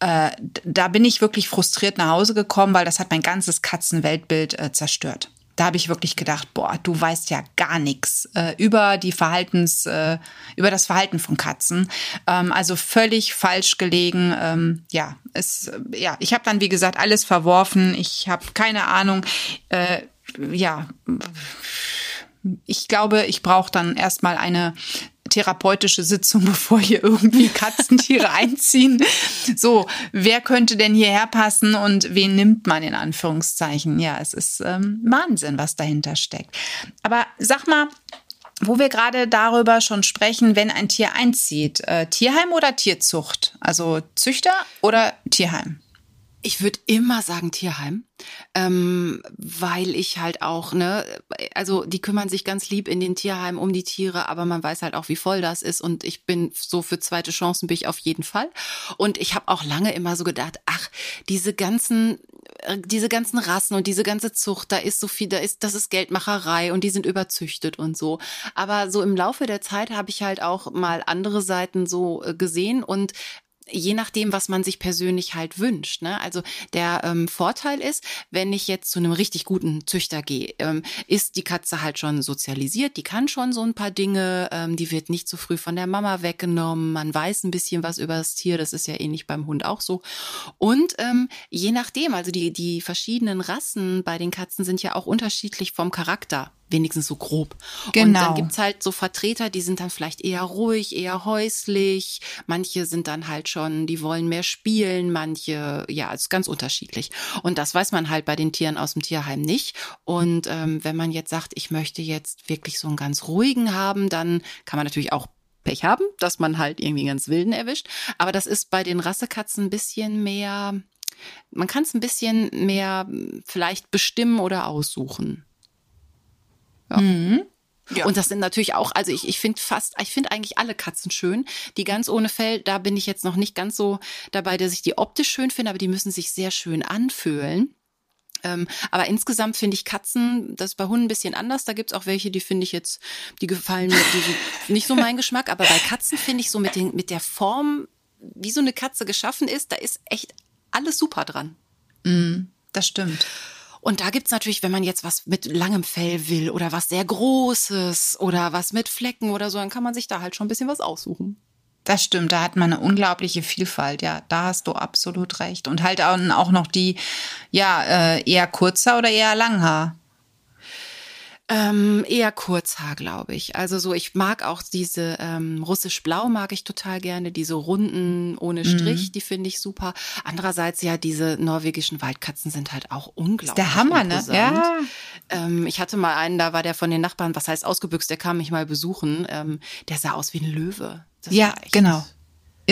[SPEAKER 1] Äh, da bin ich wirklich frustriert nach Hause gekommen, weil das hat mein ganzes Katzenweltbild äh, zerstört da habe ich wirklich gedacht, boah, du weißt ja gar nichts äh, über die Verhaltens, äh, über das Verhalten von Katzen. Ähm, also völlig falsch gelegen. Ähm, ja, es, ja, ich habe dann wie gesagt alles verworfen. Ich habe keine Ahnung. Äh, ja, ich glaube, ich brauche dann erstmal eine therapeutische Sitzung, bevor hier irgendwie Katzentiere einziehen. So, wer könnte denn hierher passen und wen nimmt man in Anführungszeichen? Ja, es ist ähm, Wahnsinn, was dahinter steckt. Aber sag mal, wo wir gerade darüber schon sprechen, wenn ein Tier einzieht, äh, Tierheim oder Tierzucht? Also Züchter oder Tierheim?
[SPEAKER 2] Ich würde immer sagen Tierheim, ähm, weil ich halt auch, ne, also die kümmern sich ganz lieb in den Tierheimen um die Tiere, aber man weiß halt auch, wie voll das ist und ich bin so für zweite Chancen bin ich auf jeden Fall. Und ich habe auch lange immer so gedacht, ach, diese ganzen äh, diese ganzen Rassen und diese ganze Zucht, da ist so viel, da ist, das ist Geldmacherei und die sind überzüchtet und so. Aber so im Laufe der Zeit habe ich halt auch mal andere Seiten so äh, gesehen und je nachdem, was man sich persönlich halt wünscht. Ne? Also der ähm, Vorteil ist, wenn ich jetzt zu einem richtig guten Züchter gehe, ähm, ist die Katze halt schon sozialisiert, die kann schon so ein paar Dinge, ähm, die wird nicht so früh von der Mama weggenommen, man weiß ein bisschen was über das Tier, das ist ja ähnlich beim Hund auch so. Und ähm, je nachdem, also die, die verschiedenen Rassen bei den Katzen sind ja auch unterschiedlich vom Charakter wenigstens so grob. Genau. Und dann genau. gibt's halt so Vertreter, die sind dann vielleicht eher ruhig, eher häuslich. Manche sind dann halt schon, die wollen mehr spielen, manche, ja, es ist ganz unterschiedlich. Und das weiß man halt bei den Tieren aus dem Tierheim nicht. Und ähm, wenn man jetzt sagt, ich möchte jetzt wirklich so einen ganz ruhigen haben, dann kann man natürlich auch Pech haben, dass man halt irgendwie ganz wilden erwischt. Aber das ist bei den Rassekatzen ein bisschen mehr, man kann es ein bisschen mehr vielleicht bestimmen oder aussuchen. Ja. Mhm. Ja. Und das sind natürlich auch, also ich, ich finde fast, ich finde eigentlich alle Katzen schön. Die ganz ohne Fell, da bin ich jetzt noch nicht ganz so dabei, dass ich die optisch schön finde, aber die müssen sich sehr schön anfühlen. Ähm, aber insgesamt finde ich Katzen, das ist bei Hunden ein bisschen anders. Da gibt's auch welche, die finde ich jetzt, die gefallen mir die nicht so mein Geschmack. Aber bei Katzen finde ich so mit, den, mit der Form, wie so eine Katze geschaffen ist, da ist echt alles super dran.
[SPEAKER 1] Mm, das stimmt.
[SPEAKER 2] Und da gibt's natürlich, wenn man jetzt was mit langem Fell will oder was sehr Großes oder was mit Flecken oder so, dann kann man sich da halt schon ein bisschen was aussuchen.
[SPEAKER 1] Das stimmt, da hat man eine unglaubliche Vielfalt, ja, da hast du absolut recht. Und halt auch noch die, ja, äh, eher kurzer oder eher Langhaar.
[SPEAKER 2] Ähm, eher Kurzhaar, glaube ich. Also so, ich mag auch diese ähm, russisch-blau mag ich total gerne, diese runden ohne Strich, mhm. die finde ich super. Andererseits ja, diese norwegischen Waldkatzen sind halt auch unglaublich.
[SPEAKER 1] Der Hammer, ne? Ja.
[SPEAKER 2] Ähm, ich hatte mal einen, da war der von den Nachbarn, was heißt ausgebüxt, der kam mich mal besuchen. Ähm, der sah aus wie ein Löwe.
[SPEAKER 1] Das ja, genau.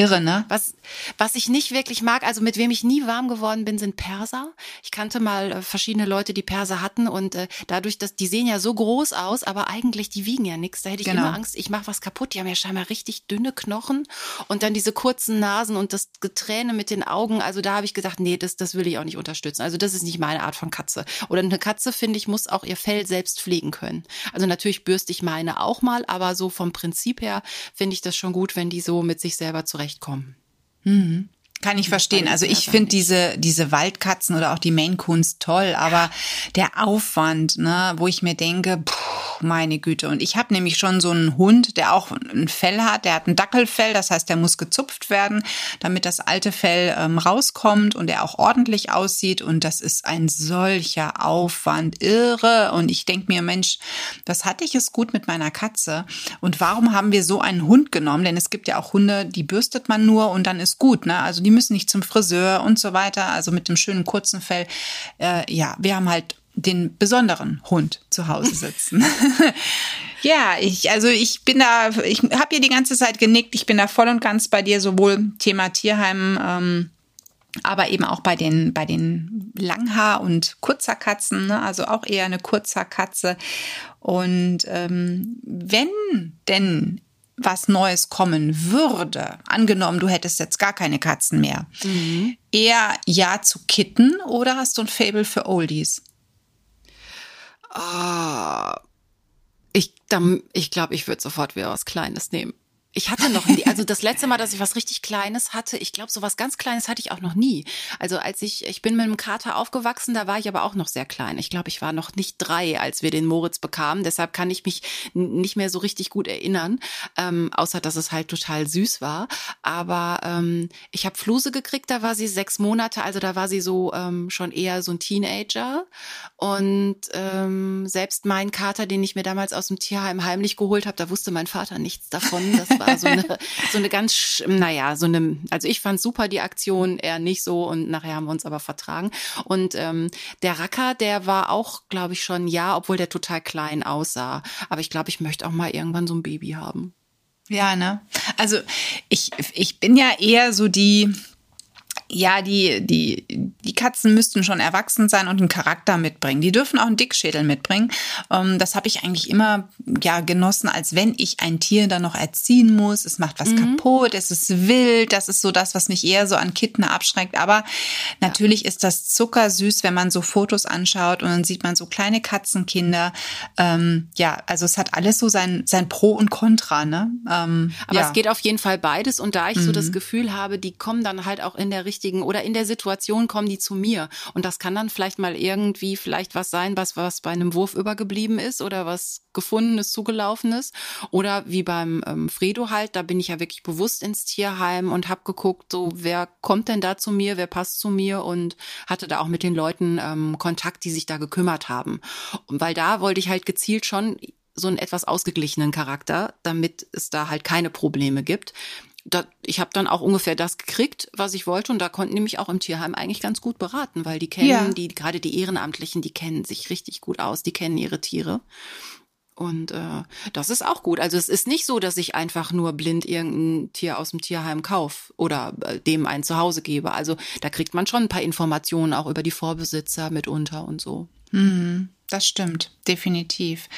[SPEAKER 1] Irre, ne?
[SPEAKER 2] Was, was ich nicht wirklich mag, also mit wem ich nie warm geworden bin, sind Perser. Ich kannte mal äh, verschiedene Leute, die Perser hatten und äh, dadurch, dass die sehen ja so groß aus, aber eigentlich die wiegen ja nichts. Da hätte ich genau. immer Angst, ich mache was kaputt. Die haben ja scheinbar richtig dünne Knochen und dann diese kurzen Nasen und das Geträne mit den Augen. Also da habe ich gesagt, nee, das, das will ich auch nicht unterstützen. Also das ist nicht meine Art von Katze. Oder eine Katze, finde ich, muss auch ihr Fell selbst pflegen können. Also natürlich bürste ich meine auch mal, aber so vom Prinzip her finde ich das schon gut, wenn die so mit sich selber zurecht zurechtkommen.
[SPEAKER 1] Mhm. Kann ich verstehen. Also ich finde diese, diese Waldkatzen oder auch die Maine Coons toll, aber der Aufwand, ne, wo ich mir denke, pff, meine Güte. Und ich habe nämlich schon so einen Hund, der auch ein Fell hat, der hat ein Dackelfell, das heißt, der muss gezupft werden, damit das alte Fell ähm, rauskommt und er auch ordentlich aussieht. Und das ist ein solcher Aufwand, irre. Und ich denke mir, Mensch, was hatte ich es gut mit meiner Katze? Und warum haben wir so einen Hund genommen? Denn es gibt ja auch Hunde, die bürstet man nur und dann ist gut. Ne? Also die die müssen nicht zum Friseur und so weiter, also mit dem schönen kurzen Fell. Äh, ja, wir haben halt den besonderen Hund zu Hause sitzen. ja, ich, also ich bin da, ich habe hier die ganze Zeit genickt, ich bin da voll und ganz bei dir, sowohl Thema Tierheim, ähm, aber eben auch bei den, bei den Langhaar- und Kurzerkatzen, ne? also auch eher eine Kurzerkatze. Und ähm, wenn denn was Neues kommen würde, angenommen, du hättest jetzt gar keine Katzen mehr, mhm. eher ja zu Kitten oder hast du ein Fable für Oldies?
[SPEAKER 2] Ah, ich, ich glaube, ich würde sofort wieder was Kleines nehmen. Ich hatte noch nie, also das letzte Mal, dass ich was richtig Kleines hatte, ich glaube, so was ganz Kleines hatte ich auch noch nie. Also als ich, ich bin mit einem Kater aufgewachsen, da war ich aber auch noch sehr klein. Ich glaube, ich war noch nicht drei, als wir den Moritz bekamen. Deshalb kann ich mich nicht mehr so richtig gut erinnern, ähm, außer dass es halt total süß war. Aber ähm, ich habe Fluse gekriegt, da war sie sechs Monate, also da war sie so ähm, schon eher so ein Teenager. Und ähm, selbst mein Kater, den ich mir damals aus dem Tierheim heimlich geholt habe, da wusste mein Vater nichts davon. Das war so eine, so eine ganz, naja, so eine, also ich fand super die Aktion, er nicht so und nachher haben wir uns aber vertragen. Und ähm, der Racker, der war auch, glaube ich, schon ja, obwohl der total klein aussah. Aber ich glaube, ich möchte auch mal irgendwann so ein Baby haben.
[SPEAKER 1] Ja, ne? Also ich, ich bin ja eher so die, ja, die, die, die Katzen müssten schon erwachsen sein und einen Charakter mitbringen. Die dürfen auch einen Dickschädel mitbringen. Ähm, das habe ich eigentlich immer ja genossen, als wenn ich ein Tier dann noch erziehen muss. Es macht was mhm. kaputt, es ist wild. Das ist so das, was mich eher so an Kitten abschreckt. Aber natürlich ja. ist das zuckersüß, wenn man so Fotos anschaut und dann sieht man so kleine Katzenkinder. Ähm, ja, also es hat alles so sein, sein Pro und Contra. Ne?
[SPEAKER 2] Ähm, Aber ja. es geht auf jeden Fall beides. Und da ich mhm. so das mhm. Gefühl habe, die kommen dann halt auch in der richtigen oder in der Situation kommen die zu mir. Und das kann dann vielleicht mal irgendwie vielleicht was sein, was, was bei einem Wurf übergeblieben ist oder was gefundenes, zugelaufenes. Oder wie beim ähm, Fredo halt, da bin ich ja wirklich bewusst ins Tierheim und habe geguckt, so wer kommt denn da zu mir, wer passt zu mir und hatte da auch mit den Leuten ähm, Kontakt, die sich da gekümmert haben. Und weil da wollte ich halt gezielt schon so einen etwas ausgeglichenen Charakter, damit es da halt keine Probleme gibt da, ich habe dann auch ungefähr das gekriegt, was ich wollte. Und da konnten die mich auch im Tierheim eigentlich ganz gut beraten, weil die kennen, ja. die, gerade die Ehrenamtlichen, die kennen sich richtig gut aus, die kennen ihre Tiere. Und äh, das ist auch gut. Also es ist nicht so, dass ich einfach nur blind irgendein Tier aus dem Tierheim kauf oder äh, dem ein Zuhause gebe. Also da kriegt man schon ein paar Informationen auch über die Vorbesitzer mitunter und so.
[SPEAKER 1] Mhm. Das stimmt, definitiv.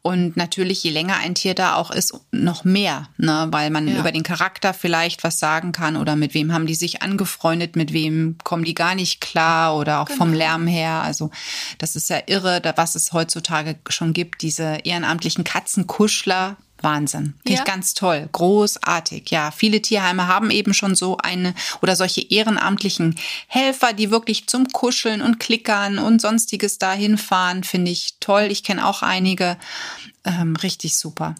[SPEAKER 1] Und natürlich, je länger ein Tier da auch ist, noch mehr, ne? weil man ja. über den Charakter vielleicht was sagen kann oder mit wem haben die sich angefreundet, mit wem kommen die gar nicht klar oder auch genau. vom Lärm her. Also das ist ja irre, was es heutzutage schon gibt, diese ehrenamtlichen Katzenkuschler, Wahnsinn. Finde ja. ich ganz toll. Großartig. Ja, viele Tierheime haben eben schon so eine oder solche ehrenamtlichen Helfer, die wirklich zum Kuscheln und Klickern und sonstiges dahin fahren. Finde ich toll. Ich kenne auch einige. Ähm, richtig super.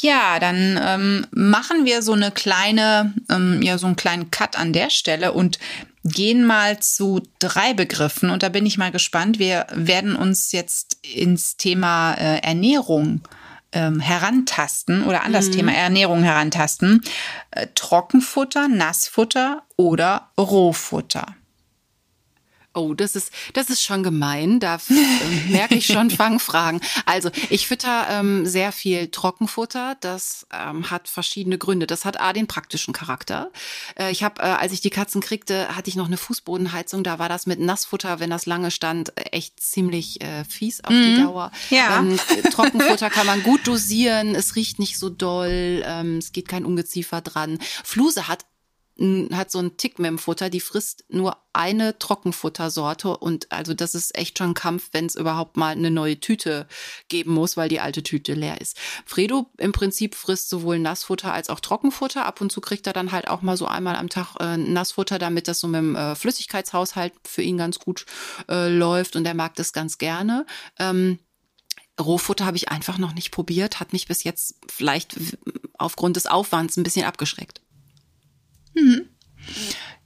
[SPEAKER 1] Ja, dann ähm, machen wir so eine kleine, ähm, ja, so einen kleinen Cut an der Stelle und gehen mal zu drei Begriffen. Und da bin ich mal gespannt. Wir werden uns jetzt ins Thema äh, Ernährung ähm, herantasten oder an das mhm. Thema Ernährung herantasten. Äh, Trockenfutter, Nassfutter oder Rohfutter.
[SPEAKER 2] Oh, das ist, das ist schon gemein. Da äh, merke ich schon Fangfragen. Also, ich fütter ähm, sehr viel Trockenfutter. Das ähm, hat verschiedene Gründe. Das hat A, den praktischen Charakter. Äh, ich habe, äh, als ich die Katzen kriegte, hatte ich noch eine Fußbodenheizung. Da war das mit Nassfutter, wenn das lange stand, echt ziemlich äh, fies auf mhm. die Dauer. Ja. Ähm, Trockenfutter kann man gut dosieren. Es riecht nicht so doll. Ähm, es geht kein Ungeziefer dran. Fluse hat hat so einen Tick mit dem Futter, die frisst nur eine Trockenfuttersorte und also das ist echt schon Kampf, wenn es überhaupt mal eine neue Tüte geben muss, weil die alte Tüte leer ist. Fredo im Prinzip frisst sowohl Nassfutter als auch Trockenfutter. Ab und zu kriegt er dann halt auch mal so einmal am Tag äh, Nassfutter, damit das so mit dem äh, Flüssigkeitshaushalt für ihn ganz gut äh, läuft und er mag das ganz gerne. Ähm, Rohfutter habe ich einfach noch nicht probiert, hat mich bis jetzt vielleicht aufgrund des Aufwands ein bisschen abgeschreckt.
[SPEAKER 1] Mhm.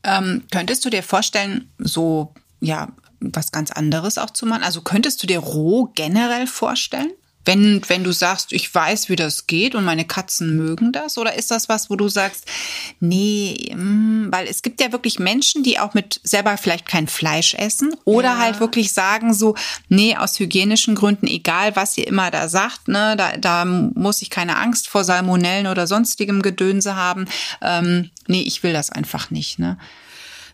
[SPEAKER 1] Ähm, könntest du dir vorstellen, so ja was ganz anderes auch zu machen? Also könntest du dir roh generell vorstellen? Wenn, wenn du sagst, ich weiß, wie das geht und meine Katzen mögen das? Oder ist das was, wo du sagst, nee, mh, weil es gibt ja wirklich Menschen, die auch mit selber vielleicht kein Fleisch essen oder ja. halt wirklich sagen so, nee, aus hygienischen Gründen, egal was ihr immer da sagt, ne, da, da muss ich keine Angst vor Salmonellen oder sonstigem Gedönse haben. Ähm, nee, ich will das einfach nicht, ne?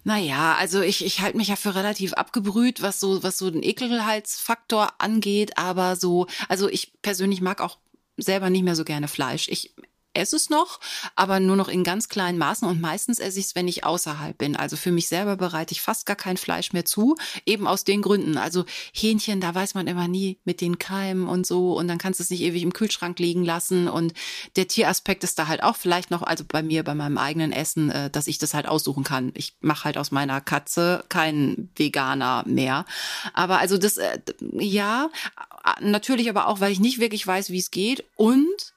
[SPEAKER 2] Naja, also ich, ich halte mich ja für relativ abgebrüht, was so, was so den Ekelheitsfaktor angeht, aber so, also ich persönlich mag auch selber nicht mehr so gerne Fleisch. Ich esse es noch, aber nur noch in ganz kleinen Maßen und meistens esse ich es, wenn ich außerhalb bin. Also für mich selber bereite ich fast gar kein Fleisch mehr zu, eben aus den Gründen. Also Hähnchen, da weiß man immer nie mit den Keimen und so und dann kannst du es nicht ewig im Kühlschrank liegen lassen und der Tieraspekt ist da halt auch vielleicht noch, also bei mir, bei meinem eigenen Essen, äh, dass ich das halt aussuchen kann. Ich mache halt aus meiner Katze keinen Veganer mehr. Aber also das, äh, ja, natürlich aber auch, weil ich nicht wirklich weiß, wie es geht und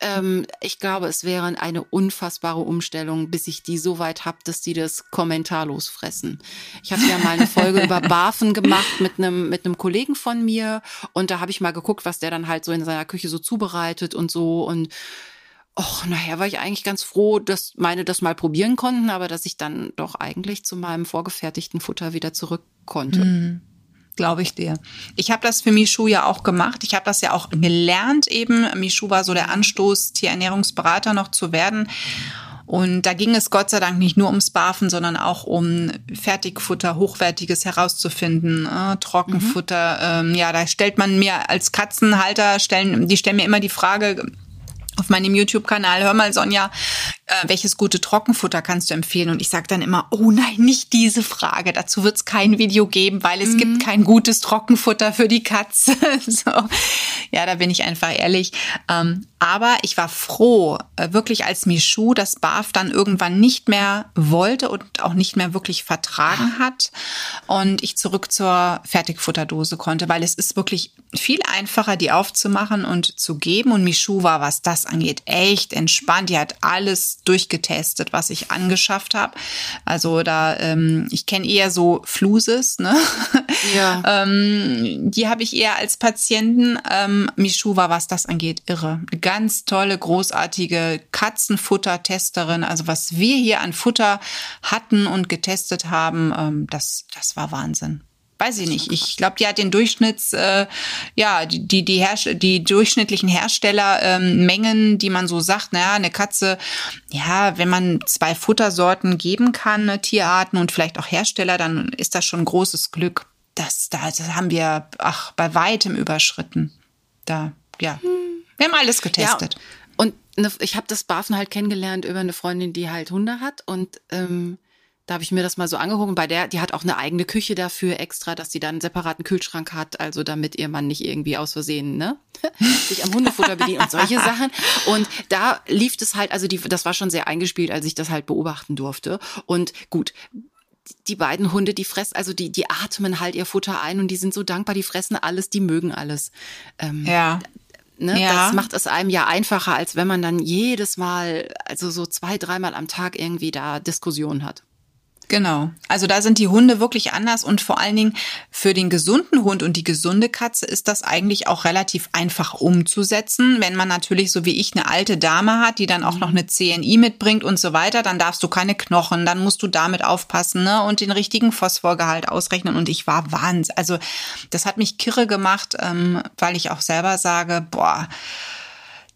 [SPEAKER 2] ähm, ich glaube, es wäre eine unfassbare Umstellung, bis ich die so weit habe, dass die das kommentarlos fressen. Ich habe ja mal eine Folge über Barfen gemacht mit einem mit einem Kollegen von mir und da habe ich mal geguckt, was der dann halt so in seiner Küche so zubereitet und so und Och, nachher war ich eigentlich ganz froh, dass meine das mal probieren konnten, aber dass ich dann doch eigentlich zu meinem vorgefertigten Futter wieder zurück konnte.
[SPEAKER 1] Mhm. Glaube ich dir. Ich habe das für Michu ja auch gemacht. Ich habe das ja auch gelernt eben. Michu war so der Anstoß, Tierernährungsberater noch zu werden. Und da ging es Gott sei Dank nicht nur ums Barfen, sondern auch um Fertigfutter, hochwertiges herauszufinden, äh, Trockenfutter. Mhm. Ähm, ja, da stellt man mir als Katzenhalter, stellen, die stellen mir immer die Frage, auf meinem YouTube-Kanal, hör mal Sonja, äh, welches gute Trockenfutter kannst du empfehlen? Und ich sage dann immer, oh nein, nicht diese Frage. Dazu wird es kein Video geben, weil es mhm. gibt kein gutes Trockenfutter für die Katze. so. Ja, da bin ich einfach ehrlich. Ähm, aber ich war froh, äh, wirklich als Michu das BAF dann irgendwann nicht mehr wollte und auch nicht mehr wirklich vertragen hat und ich zurück zur Fertigfutterdose konnte, weil es ist wirklich viel einfacher, die aufzumachen und zu geben. Und Michu war, was das angeht, echt entspannt. Die hat alles durchgetestet, was ich angeschafft habe. Also da, ähm, ich kenne eher so Fluses, ne? Ja. ähm, die habe ich eher als Patienten. Ähm, Michu war, was das angeht, irre. Eine ganz tolle, großartige Katzenfutter-Testerin. Also was wir hier an Futter hatten und getestet haben, ähm, das, das war Wahnsinn weiß ich nicht. Ich glaube, die hat den Durchschnitts, äh, ja, die, die, die, Herst die durchschnittlichen Herstellermengen, ähm, die man so sagt, naja, eine Katze, ja, wenn man zwei Futtersorten geben kann, ne, Tierarten und vielleicht auch Hersteller, dann ist das schon großes Glück. Das, das haben wir, ach, bei weitem überschritten. Da, ja. Wir haben alles getestet. Ja,
[SPEAKER 2] und ne, ich habe das Barfen halt kennengelernt über eine Freundin, die halt Hunde hat und ähm, da habe ich mir das mal so angeguckt. bei der, die hat auch eine eigene Küche dafür extra, dass sie dann einen separaten Kühlschrank hat, also damit ihr Mann nicht irgendwie aus Versehen, ne, sich am Hundefutter bedient und solche Sachen. Und da lief es halt, also die, das war schon sehr eingespielt, als ich das halt beobachten durfte. Und gut, die beiden Hunde, die fressen, also die, die atmen halt ihr Futter ein und die sind so dankbar, die fressen alles, die mögen alles.
[SPEAKER 1] Ähm, ja.
[SPEAKER 2] Ne? Ja. Das macht es einem ja einfacher, als wenn man dann jedes Mal, also so zwei, dreimal am Tag irgendwie da Diskussionen hat.
[SPEAKER 1] Genau. Also da sind die Hunde wirklich anders und vor allen Dingen für den gesunden Hund und die gesunde Katze ist das eigentlich auch relativ einfach umzusetzen. Wenn man natürlich so wie ich eine alte Dame hat, die dann auch noch eine CNI mitbringt und so weiter, dann darfst du keine Knochen, dann musst du damit aufpassen ne? und den richtigen Phosphorgehalt ausrechnen. Und ich war wahnsinnig. Also das hat mich kirre gemacht, ähm, weil ich auch selber sage, boah,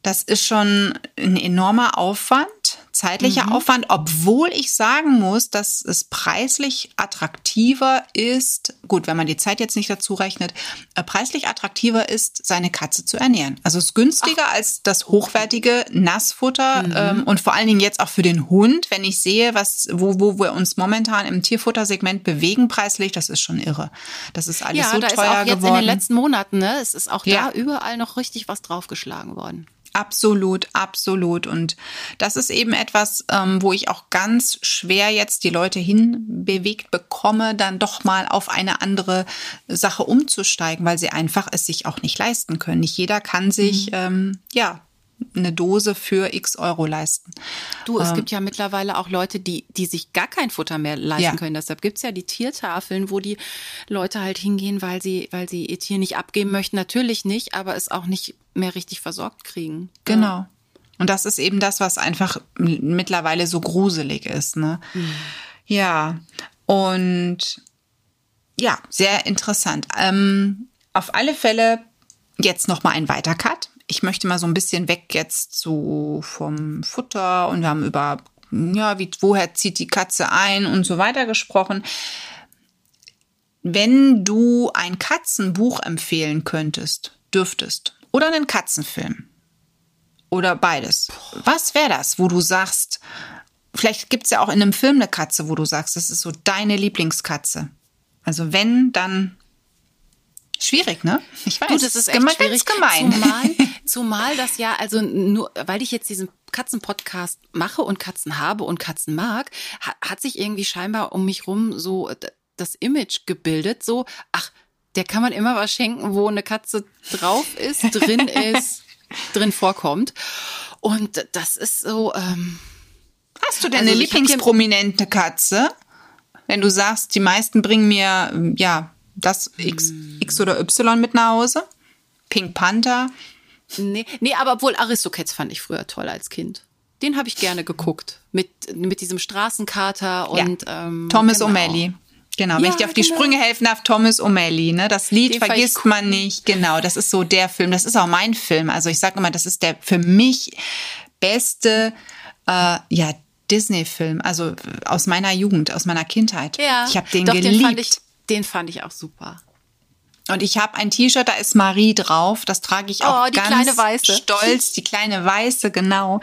[SPEAKER 1] das ist schon ein enormer Aufwand zeitlicher mhm. Aufwand, obwohl ich sagen muss, dass es preislich attraktiver ist, gut, wenn man die Zeit jetzt nicht dazu rechnet, äh, preislich attraktiver ist, seine Katze zu ernähren. Also es ist günstiger Ach. als das hochwertige Nassfutter mhm. ähm, und vor allen Dingen jetzt auch für den Hund, wenn ich sehe, was, wo, wo wir uns momentan im Tierfuttersegment bewegen preislich, das ist schon irre. Das ist alles ja, so teuer geworden. Ja, da ist auch jetzt geworden.
[SPEAKER 2] in den letzten Monaten, ne, es ist auch ja. da überall noch richtig was draufgeschlagen worden.
[SPEAKER 1] Absolut, absolut. Und das ist eben etwas, ähm, wo ich auch ganz schwer jetzt die Leute hinbewegt bekomme, dann doch mal auf eine andere Sache umzusteigen, weil sie einfach es sich auch nicht leisten können. Nicht jeder kann sich, mhm. ähm, ja, eine Dose für x Euro leisten.
[SPEAKER 2] Du, es ähm, gibt ja mittlerweile auch Leute, die, die sich gar kein Futter mehr leisten ja. können. Deshalb gibt's ja die Tiertafeln, wo die Leute halt hingehen, weil sie, weil sie ihr Tier nicht abgeben möchten. Natürlich nicht, aber es auch nicht mehr richtig versorgt kriegen.
[SPEAKER 1] Genau. Ja. Und das ist eben das, was einfach mittlerweile so gruselig ist. Ne? Mhm. Ja, und ja, sehr interessant. Ähm, auf alle Fälle jetzt noch mal ein weiter Cut ich möchte mal so ein bisschen weg jetzt so vom Futter und wir haben über, ja, wie, woher zieht die Katze ein und so weiter gesprochen. Wenn du ein Katzenbuch empfehlen könntest, dürftest, oder einen Katzenfilm, oder beides, was wäre das, wo du sagst, vielleicht gibt es ja auch in einem Film eine Katze, wo du sagst, das ist so deine Lieblingskatze. Also wenn, dann Schwierig, ne?
[SPEAKER 2] Ich weiß. Du, das ist echt gemein, schwierig. gemein. Zumal, zumal das ja, also nur, weil ich jetzt diesen Katzenpodcast mache und Katzen habe und Katzen mag, hat sich irgendwie scheinbar um mich rum so das Image gebildet, so, ach, der kann man immer was schenken, wo eine Katze drauf ist, drin ist, drin vorkommt. Und das ist so. Ähm,
[SPEAKER 1] Hast du denn also eine Lieblingsprominente Katze? Wenn du sagst, die meisten bringen mir ja das X, X oder Y mit nach Hause? Pink Panther?
[SPEAKER 2] Nee, nee, aber obwohl Aristocats fand ich früher toll als Kind. Den habe ich gerne geguckt. Mit, mit diesem Straßenkater und ja. ähm,
[SPEAKER 1] Thomas genau. O'Malley. Genau, wenn ja, ich dir auf die genau. Sprünge helfen darf, Thomas O'Malley, ne? Das Lied Den vergisst man nicht. Genau, das ist so der Film. Das ist auch mein Film. Also ich sage immer, das ist der für mich beste, äh, ja, Disney-Film, also aus meiner Jugend, aus meiner Kindheit.
[SPEAKER 2] Ja,
[SPEAKER 1] ich habe den
[SPEAKER 2] doch,
[SPEAKER 1] geliebt.
[SPEAKER 2] Den fand, ich, den fand ich auch super.
[SPEAKER 1] Und ich habe ein T-Shirt, da ist Marie drauf. Das trage ich auch
[SPEAKER 2] oh, die
[SPEAKER 1] ganz
[SPEAKER 2] kleine Weiße.
[SPEAKER 1] stolz. Die kleine Weiße, genau.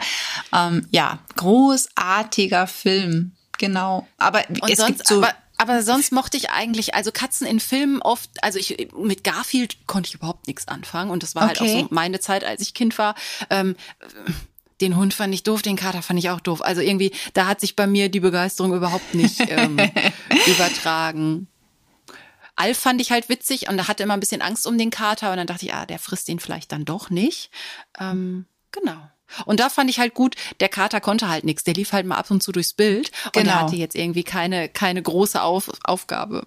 [SPEAKER 1] Ähm, ja, großartiger Film, genau. Aber
[SPEAKER 2] Und
[SPEAKER 1] es
[SPEAKER 2] sonst,
[SPEAKER 1] gibt so
[SPEAKER 2] aber, aber sonst mochte ich eigentlich, also Katzen in Filmen oft, also ich mit Garfield konnte ich überhaupt nichts anfangen und das war halt auch
[SPEAKER 1] Okay.
[SPEAKER 2] so meine Zeit, als ich Kind war. Ähm, den Hund fand ich doof, den Kater fand ich auch doof. Also irgendwie, da hat sich bei mir die Begeisterung überhaupt nicht ähm, übertragen. Alf fand ich halt witzig und da hatte immer ein bisschen Angst um den Kater und dann dachte ich, ah, der frisst den vielleicht dann doch nicht. Ähm, genau. Und da fand ich halt gut, der Kater konnte halt nichts. Der lief halt mal ab und zu durchs Bild und
[SPEAKER 1] Genau.
[SPEAKER 2] er hatte jetzt irgendwie keine, keine große Auf Aufgabe.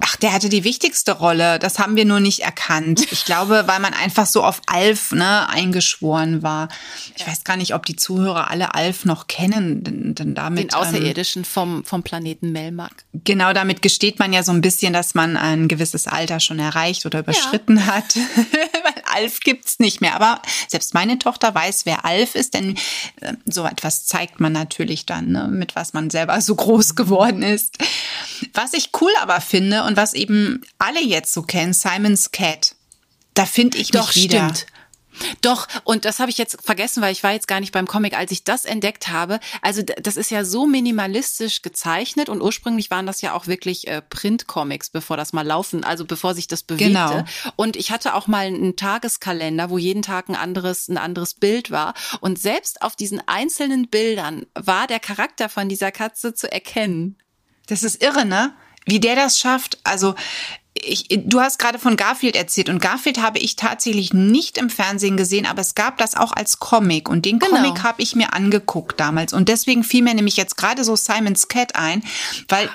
[SPEAKER 1] Ach, der hatte die wichtigste Rolle. Das haben wir nur nicht erkannt. Ich glaube, weil man einfach so auf Alf ne, eingeschworen war. Ich weiß gar nicht, ob die Zuhörer alle Alf noch kennen. Denn, denn damit,
[SPEAKER 2] Den Außerirdischen vom, vom Planeten Melmark.
[SPEAKER 1] Ähm, genau damit gesteht man ja so ein bisschen, dass man ein gewisses Alter schon erreicht oder überschritten hat. weil Alf gibt's nicht mehr. Aber selbst meine Tochter weiß, wer Alf ist, denn äh, so etwas zeigt man natürlich dann, ne, mit was man selber so groß geworden ist. Was ich cool aber finde und was eben alle jetzt so kennen, Simon's Cat. Da finde ich mich
[SPEAKER 2] Doch,
[SPEAKER 1] wieder.
[SPEAKER 2] stimmt. Doch, und das habe ich jetzt vergessen, weil ich war jetzt gar nicht beim Comic, als ich das entdeckt habe. Also das ist ja so minimalistisch gezeichnet und ursprünglich waren das ja auch wirklich äh, Printcomics, bevor das mal laufen, also bevor sich das bewegte.
[SPEAKER 1] Genau.
[SPEAKER 2] Und ich hatte auch mal einen Tageskalender, wo jeden Tag ein anderes, ein anderes Bild war. Und selbst auf diesen einzelnen Bildern war der Charakter von dieser Katze zu erkennen.
[SPEAKER 1] Das ist irre, ne? Wie der das schafft. Also, ich, du hast gerade von Garfield erzählt und Garfield habe ich tatsächlich nicht im Fernsehen gesehen, aber es gab das auch als Comic und den
[SPEAKER 2] Genau.
[SPEAKER 1] Comic habe ich mir angeguckt damals und deswegen fiel mir nämlich jetzt gerade so Simon's Cat ein, weil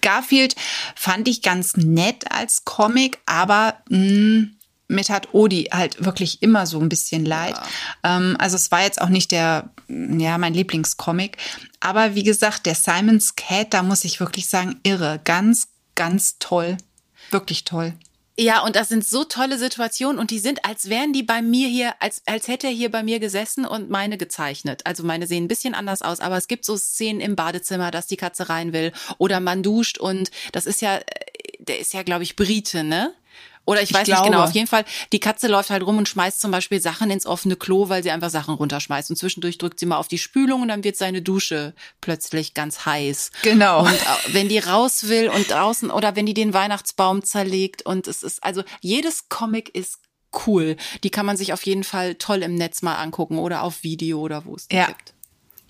[SPEAKER 1] Garfield fand ich ganz nett als Comic, aber mh, mit hat Odi halt wirklich immer so ein bisschen leid. Ähm, also es war jetzt auch nicht der, ja, mein Lieblingscomic. Aber wie gesagt, der Simon's Cat, da muss ich wirklich sagen, irre. Ganz, ganz toll. Wirklich toll.
[SPEAKER 2] Ja, und das sind so tolle Situationen und die sind, als wären die bei mir hier, als, als hätte er hier bei mir gesessen und meine gezeichnet. Also meine sehen ein bisschen anders aus, aber es gibt so Szenen im Badezimmer, dass die Katze rein will oder man duscht und das ist ja, äh, der ist ja, glaube ich, Brite, ne? Oder ich
[SPEAKER 1] Ich
[SPEAKER 2] weiß nicht
[SPEAKER 1] glaube.
[SPEAKER 2] genau. Auf jeden Fall, die Katze läuft halt rum und schmeißt zum Beispiel Sachen ins offene Klo, weil sie einfach Sachen runterschmeißt. Und zwischendurch drückt sie mal auf die Spülung und dann wird seine Dusche plötzlich ganz heiß.
[SPEAKER 1] Genau.
[SPEAKER 2] Und äh, wenn die raus will und draußen oder wenn die den Weihnachtsbaum zerlegt und es ist, also jedes Comic ist cool. Die kann man sich auf jeden Fall toll im Netz mal angucken oder auf Video oder wo es
[SPEAKER 1] Ja.
[SPEAKER 2] gibt.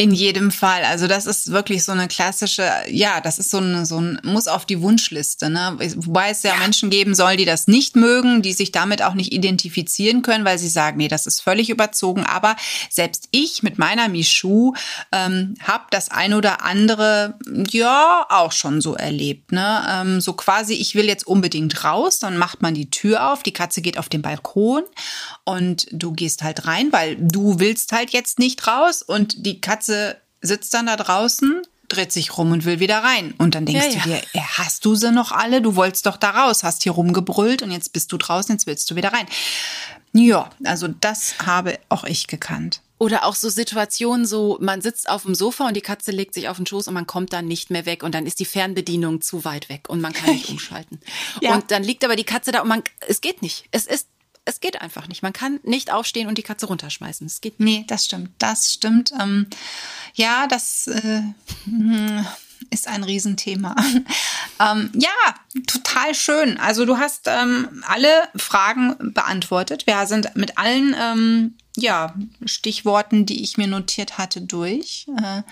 [SPEAKER 1] In jedem Fall. Also das ist wirklich so eine klassische, ja, das ist so ein, so ein, muss auf die Wunschliste, ne? Wobei es ja, Menschen geben soll, die das nicht mögen, die sich damit auch nicht identifizieren können, weil sie sagen, nee, das ist völlig überzogen. Aber selbst ich mit meiner Michu ähm, habe das ein oder andere, ja, auch schon so erlebt, ne? Ähm, so quasi, ich will jetzt unbedingt raus, dann macht man die Tür auf, die Katze geht auf den Balkon und du gehst halt rein, weil du willst halt jetzt nicht raus und die Katze sitzt dann da draußen, dreht sich rum und will wieder rein. Und dann denkst
[SPEAKER 2] Ja,
[SPEAKER 1] du dir, hast du sie noch alle? Du wolltest doch da raus, hast hier rumgebrüllt und jetzt bist du draußen, jetzt willst du wieder rein. Ja, also das habe auch ich gekannt.
[SPEAKER 2] Oder auch so Situationen, so man sitzt auf dem Sofa und die Katze legt sich auf den Schoß und man kommt dann nicht mehr weg und dann ist die Fernbedienung zu weit weg und man kann nicht umschalten.
[SPEAKER 1] Ja.
[SPEAKER 2] Und dann liegt aber die Katze da und man, es geht nicht. Es ist, es geht einfach nicht. Man kann nicht aufstehen und die Katze runterschmeißen. Es geht nicht.
[SPEAKER 1] Nee, das stimmt. Das stimmt. Ähm, ja, das äh, ist ein Riesenthema. ähm, ja, total schön. Also du hast ähm, alle Fragen beantwortet. Wir sind mit allen ähm, ja, Stichworten, die ich mir notiert hatte, durch. Äh,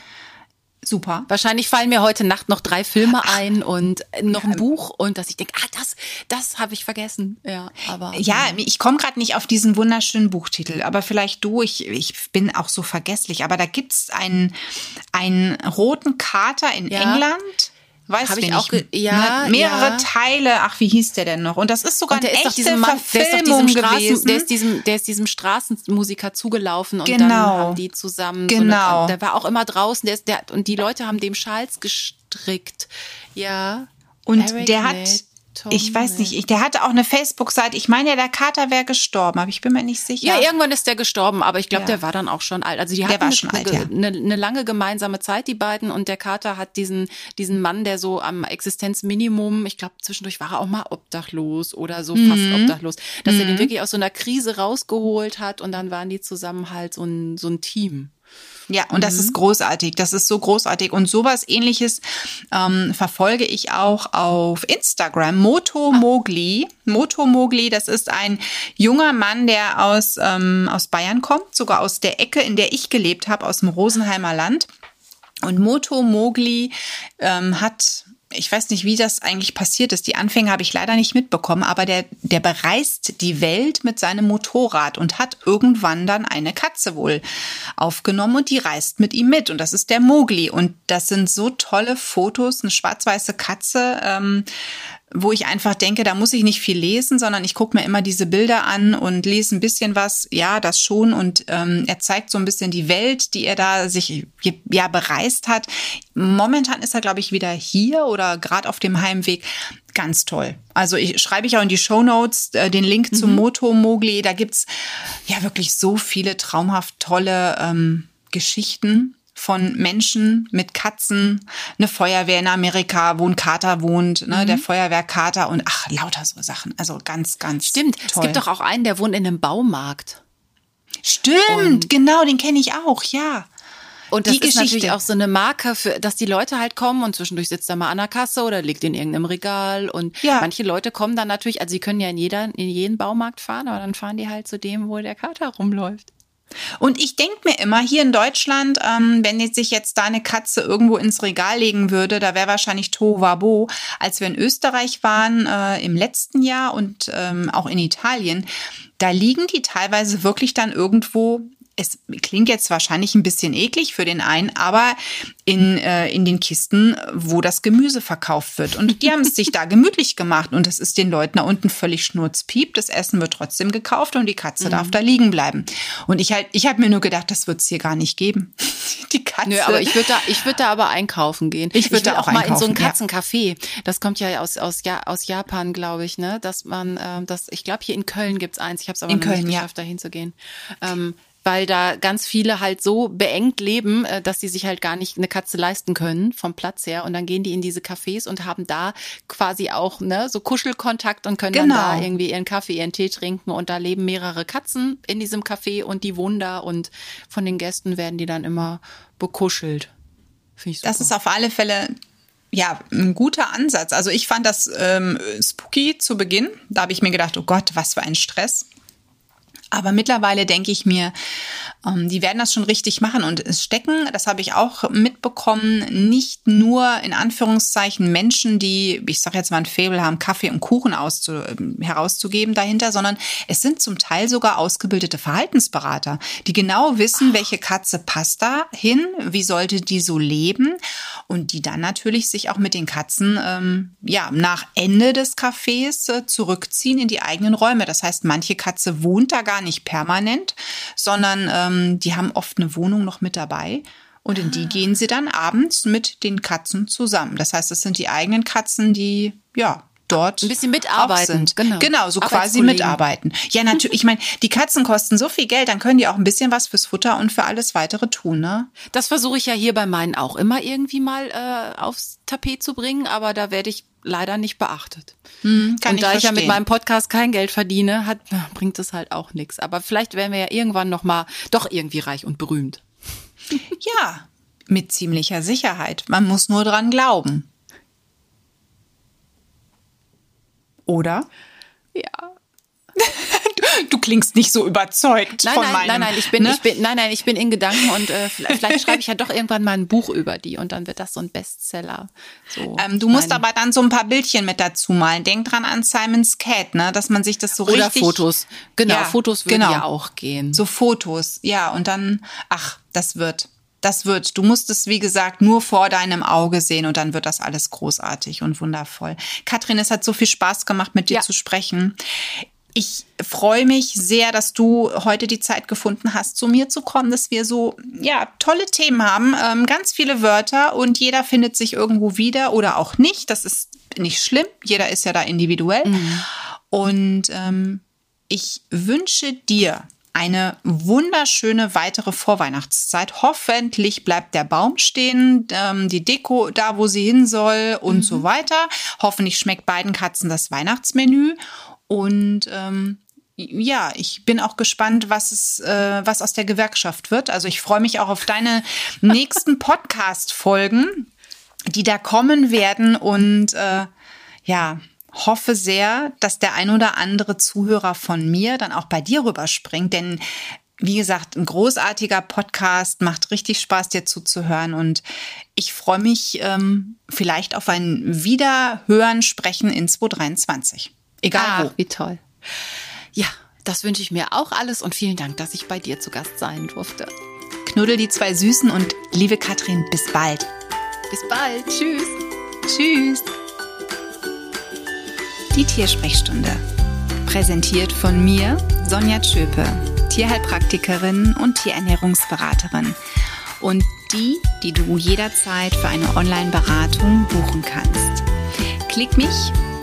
[SPEAKER 1] super.
[SPEAKER 2] Wahrscheinlich fallen mir heute Nacht noch drei Filme ein und noch ein Buch und dass ich denke, ah, das, das habe ich vergessen. Ja, aber.
[SPEAKER 1] Ja, ich komme gerade nicht auf diesen wunderschönen Buchtitel, aber vielleicht du, ich, ich bin auch so vergesslich, aber da gibt's einen, einen roten Kater in
[SPEAKER 2] Ja.
[SPEAKER 1] England. Weißt du
[SPEAKER 2] ich auch ge-
[SPEAKER 1] ne?
[SPEAKER 2] ja,
[SPEAKER 1] Mehrere
[SPEAKER 2] ja.
[SPEAKER 1] Teile, ach, wie hieß der denn noch? Und das ist sogar
[SPEAKER 2] Und der
[SPEAKER 1] eine
[SPEAKER 2] ist
[SPEAKER 1] echte
[SPEAKER 2] diesem Mann, der ist
[SPEAKER 1] Verfilmung
[SPEAKER 2] diesem
[SPEAKER 1] gewesen.
[SPEAKER 2] der ist diesem, der ist diesem Straßenmusiker zugelaufen und dann
[SPEAKER 1] Genau.
[SPEAKER 2] haben die zusammen
[SPEAKER 1] Genau.
[SPEAKER 2] so eine, der war auch immer draußen, der ist, der, und die Leute haben dem Schals gestrickt. Ja.
[SPEAKER 1] Und
[SPEAKER 2] Eric
[SPEAKER 1] der hat.
[SPEAKER 2] Tom
[SPEAKER 1] ich weiß nicht, ich, der hatte auch eine Facebook-Seite. Ich meine ja, der Kater wäre gestorben, aber ich bin mir nicht sicher.
[SPEAKER 2] Ja, irgendwann ist der gestorben, aber ich glaube,
[SPEAKER 1] Ja.
[SPEAKER 2] der war dann auch schon alt. Also die hatten eine,
[SPEAKER 1] schon alt,
[SPEAKER 2] eine,
[SPEAKER 1] ja.
[SPEAKER 2] eine, eine lange gemeinsame Zeit, die beiden. Und der Kater hat diesen, diesen Mann, der so am Existenzminimum, ich glaube, zwischendurch war er auch mal obdachlos oder so fast
[SPEAKER 1] Mhm.
[SPEAKER 2] obdachlos, dass er den wirklich aus so einer Krise rausgeholt hat und dann waren die zusammen halt so ein, so ein Team.
[SPEAKER 1] Ja, und das
[SPEAKER 2] Mhm.
[SPEAKER 1] ist großartig. Das ist so großartig. Und sowas ähnliches ähm, verfolge ich auch auf Instagram. Moto Mogli. Moto Mogli, das ist ein junger Mann, der aus, ähm, aus Bayern kommt, sogar aus der Ecke, in der ich gelebt habe, aus dem Rosenheimer Land. Und Moto Mogli ähm, hat, ich weiß nicht, wie das eigentlich passiert ist. Die Anfänge habe ich leider nicht mitbekommen, aber der, der bereist die Welt mit seinem Motorrad und hat irgendwann dann eine Katze wohl aufgenommen und die reist mit ihm mit. Und das ist der Mogli. Und das sind so tolle Fotos, eine schwarz-weiße Katze. Ähm, wo ich einfach denke, da muss ich nicht viel lesen, sondern ich gucke mir immer diese Bilder an und lese ein bisschen was. Ja, das schon. Und ähm, er zeigt so ein bisschen die Welt, die er da sich ja bereist hat. Momentan ist er, glaube ich, wieder hier oder gerade auf dem Heimweg. Ganz toll. Also ich schreibe ich auch in die Show Notes äh, den Link zum Moto Mogli. Da gibt's ja wirklich so viele traumhaft tolle ähm, Geschichten von Menschen mit Katzen, eine Feuerwehr in Amerika, wo ein Kater wohnt, ne, der Feuerwehrkater und ach, lauter so Sachen. Also ganz, ganz
[SPEAKER 2] Stimmt,
[SPEAKER 1] toll.
[SPEAKER 2] es gibt doch auch einen, der wohnt in einem Baumarkt.
[SPEAKER 1] Stimmt, genau, den kenne ich auch, ja.
[SPEAKER 2] Und das
[SPEAKER 1] Die
[SPEAKER 2] ist natürlich
[SPEAKER 1] Geschichte.
[SPEAKER 2] auch so eine Marke für, dass die Leute halt kommen und zwischendurch sitzt er mal an der Kasse oder liegt in irgendeinem Regal und
[SPEAKER 1] Ja.
[SPEAKER 2] manche Leute kommen dann natürlich, also sie können ja in jeder, in jeden Baumarkt fahren, aber dann fahren die halt zu dem, wo der Kater rumläuft.
[SPEAKER 1] Und ich denk mir immer, hier in Deutschland, ähm, wenn jetzt sich jetzt da eine Katze irgendwo ins Regal legen würde, da wäre wahrscheinlich Tohuwabo. Als wir in Österreich waren äh, im letzten Jahr und ähm, auch in Italien, da liegen die teilweise wirklich dann irgendwo. Es klingt jetzt wahrscheinlich ein bisschen eklig für den einen, aber in, äh, in den Kisten, wo das Gemüse verkauft wird. Und die haben es sich da gemütlich gemacht. Und es ist den Leuten da unten völlig schnurzpiep. Das Essen wird trotzdem gekauft und die Katze darf da liegen bleiben. Und ich halt, ich habe mir nur gedacht, das wird es hier gar nicht geben. Die Katze.
[SPEAKER 2] Nö, aber ich würde da, ich würde da aber einkaufen gehen.
[SPEAKER 1] Ich würd
[SPEAKER 2] will
[SPEAKER 1] da auch
[SPEAKER 2] auch mal in so ein
[SPEAKER 1] ja.
[SPEAKER 2] Katzencafé. Das kommt ja aus aus ja aus Japan, glaube ich, ne, dass man ähm, das. Ich glaube hier in Köln gibt's eins. Ich habe es aber
[SPEAKER 1] In
[SPEAKER 2] noch
[SPEAKER 1] Köln,
[SPEAKER 2] nicht
[SPEAKER 1] ja.
[SPEAKER 2] geschafft, da hinzugehen. Ähm, weil da ganz viele halt so beengt leben, äh, dass sie sich halt gar nicht eine Katze leisten können vom Platz her und dann gehen die in diese Cafés und haben da quasi auch ne so Kuschelkontakt und können
[SPEAKER 1] Genau.
[SPEAKER 2] dann da irgendwie ihren Kaffee, ihren Tee trinken und da leben mehrere Katzen in diesem Café und die wohnen da und von den Gästen werden die dann immer bekuschelt. Finde ich super.
[SPEAKER 1] Das ist auf alle Fälle ja ein guter Ansatz. Also ich fand das ähm, spooky zu Beginn. Da habe ich mir gedacht, oh Gott, was für ein Stress. Aber mittlerweile denke ich mir, ähm, die werden das schon richtig machen. Und es stecken, das habe ich auch mitbekommen, nicht nur in Anführungszeichen Menschen, die, ich sage jetzt mal ein Faible haben, Kaffee und Kuchen auszu, ähm, herauszugeben dahinter, sondern es sind zum Teil sogar ausgebildete Verhaltensberater, die genau wissen, welche Katze passt da hin, wie sollte die so leben und die dann natürlich sich auch mit den Katzen ähm, ja nach Ende des Cafés äh, zurückziehen in die eigenen Räume. Das heißt, manche Katze wohnt da gar nicht permanent, sondern ähm, die haben oft eine Wohnung noch mit dabei. Und in die gehen sie dann abends mit den Katzen zusammen. Das heißt, es sind die eigenen Katzen, die ja dort
[SPEAKER 2] Ein bisschen mitarbeiten,
[SPEAKER 1] sind.
[SPEAKER 2] genau.
[SPEAKER 1] genau, so quasi mitarbeiten. Ja, natürlich. Ich meine, die Katzen kosten so viel Geld, dann können die auch ein bisschen was fürs Futter und für alles weitere tun, ne?
[SPEAKER 2] Das versuche ich ja hier bei meinen auch immer irgendwie mal äh, aufs Tapet zu bringen, aber da werde ich leider nicht beachtet.
[SPEAKER 1] Hm,
[SPEAKER 2] und da ich ja mit meinem Podcast kein Geld verdiene, hat, bringt es halt auch nichts. Aber vielleicht werden wir ja irgendwann noch mal doch irgendwie reich und berühmt.
[SPEAKER 1] Ja, mit ziemlicher Sicherheit. Man muss nur dran glauben. Oder? Du klingst nicht so überzeugt
[SPEAKER 2] Nein,
[SPEAKER 1] von
[SPEAKER 2] nein,
[SPEAKER 1] meinem.
[SPEAKER 2] nein, nein, ich bin,
[SPEAKER 1] ne?
[SPEAKER 2] ich bin, nein, nein, ich bin in Gedanken und äh, vielleicht, vielleicht schreibe ich ja doch irgendwann mal ein Buch über die und dann wird das so ein Bestseller. So
[SPEAKER 1] Ähm, du musst aber dann so ein paar Bildchen mit dazu malen. Denk dran an Simon's Cat, ne? Dass man sich das so
[SPEAKER 2] oder
[SPEAKER 1] richtig.
[SPEAKER 2] Fotos. Genau,
[SPEAKER 1] Ja,
[SPEAKER 2] Fotos würden
[SPEAKER 1] genau.
[SPEAKER 2] ja auch gehen.
[SPEAKER 1] So Fotos, ja, und dann, ach, das wird. Das wird. Du musst es, wie gesagt, nur vor deinem Auge sehen und dann wird das alles großartig und wundervoll. Katrin, es hat so viel Spaß gemacht, mit dir
[SPEAKER 2] Ja.
[SPEAKER 1] zu sprechen. Ich freue mich sehr, dass du heute die Zeit gefunden hast, zu mir zu kommen, dass wir so, ja, tolle Themen haben, ähm, ganz viele Wörter und jeder findet sich irgendwo wieder oder auch nicht. Das ist nicht schlimm. Jeder ist ja da individuell. Mhm. Und ähm, ich wünsche dir eine wunderschöne weitere Vorweihnachtszeit. Hoffentlich bleibt der Baum stehen, ähm, die Deko da, wo sie hin soll und mhm. so weiter. Hoffentlich schmeckt beiden Katzen das Weihnachtsmenü. Und ähm, ja, ich bin auch gespannt, was es, äh, was aus der Gewerkschaft wird. Also ich freue mich auch auf deine nächsten Podcast-Folgen, die da kommen werden und äh, ja, hoffe sehr, dass der ein oder andere Zuhörer von mir dann auch bei dir rüberspringt, denn wie gesagt, ein großartiger Podcast, macht richtig Spaß, dir zuzuhören. Und ich freue mich ähm, vielleicht auf ein Wiederhören, Sprechen in 2023. Egal ah, wo.
[SPEAKER 2] Wie toll. Ja, das wünsche ich mir auch alles und vielen Dank, dass ich bei dir zu Gast sein durfte.
[SPEAKER 1] Knuddel die zwei Süßen und liebe Katrin, bis bald.
[SPEAKER 2] Bis bald. Tschüss.
[SPEAKER 1] Tschüss. Die Tiersprechstunde. Präsentiert von mir, Sonja Tschöpe, Tierheilpraktikerin und Tierernährungsberaterin. Und die, die du jederzeit für eine Online-Beratung buchen kannst. Klick mich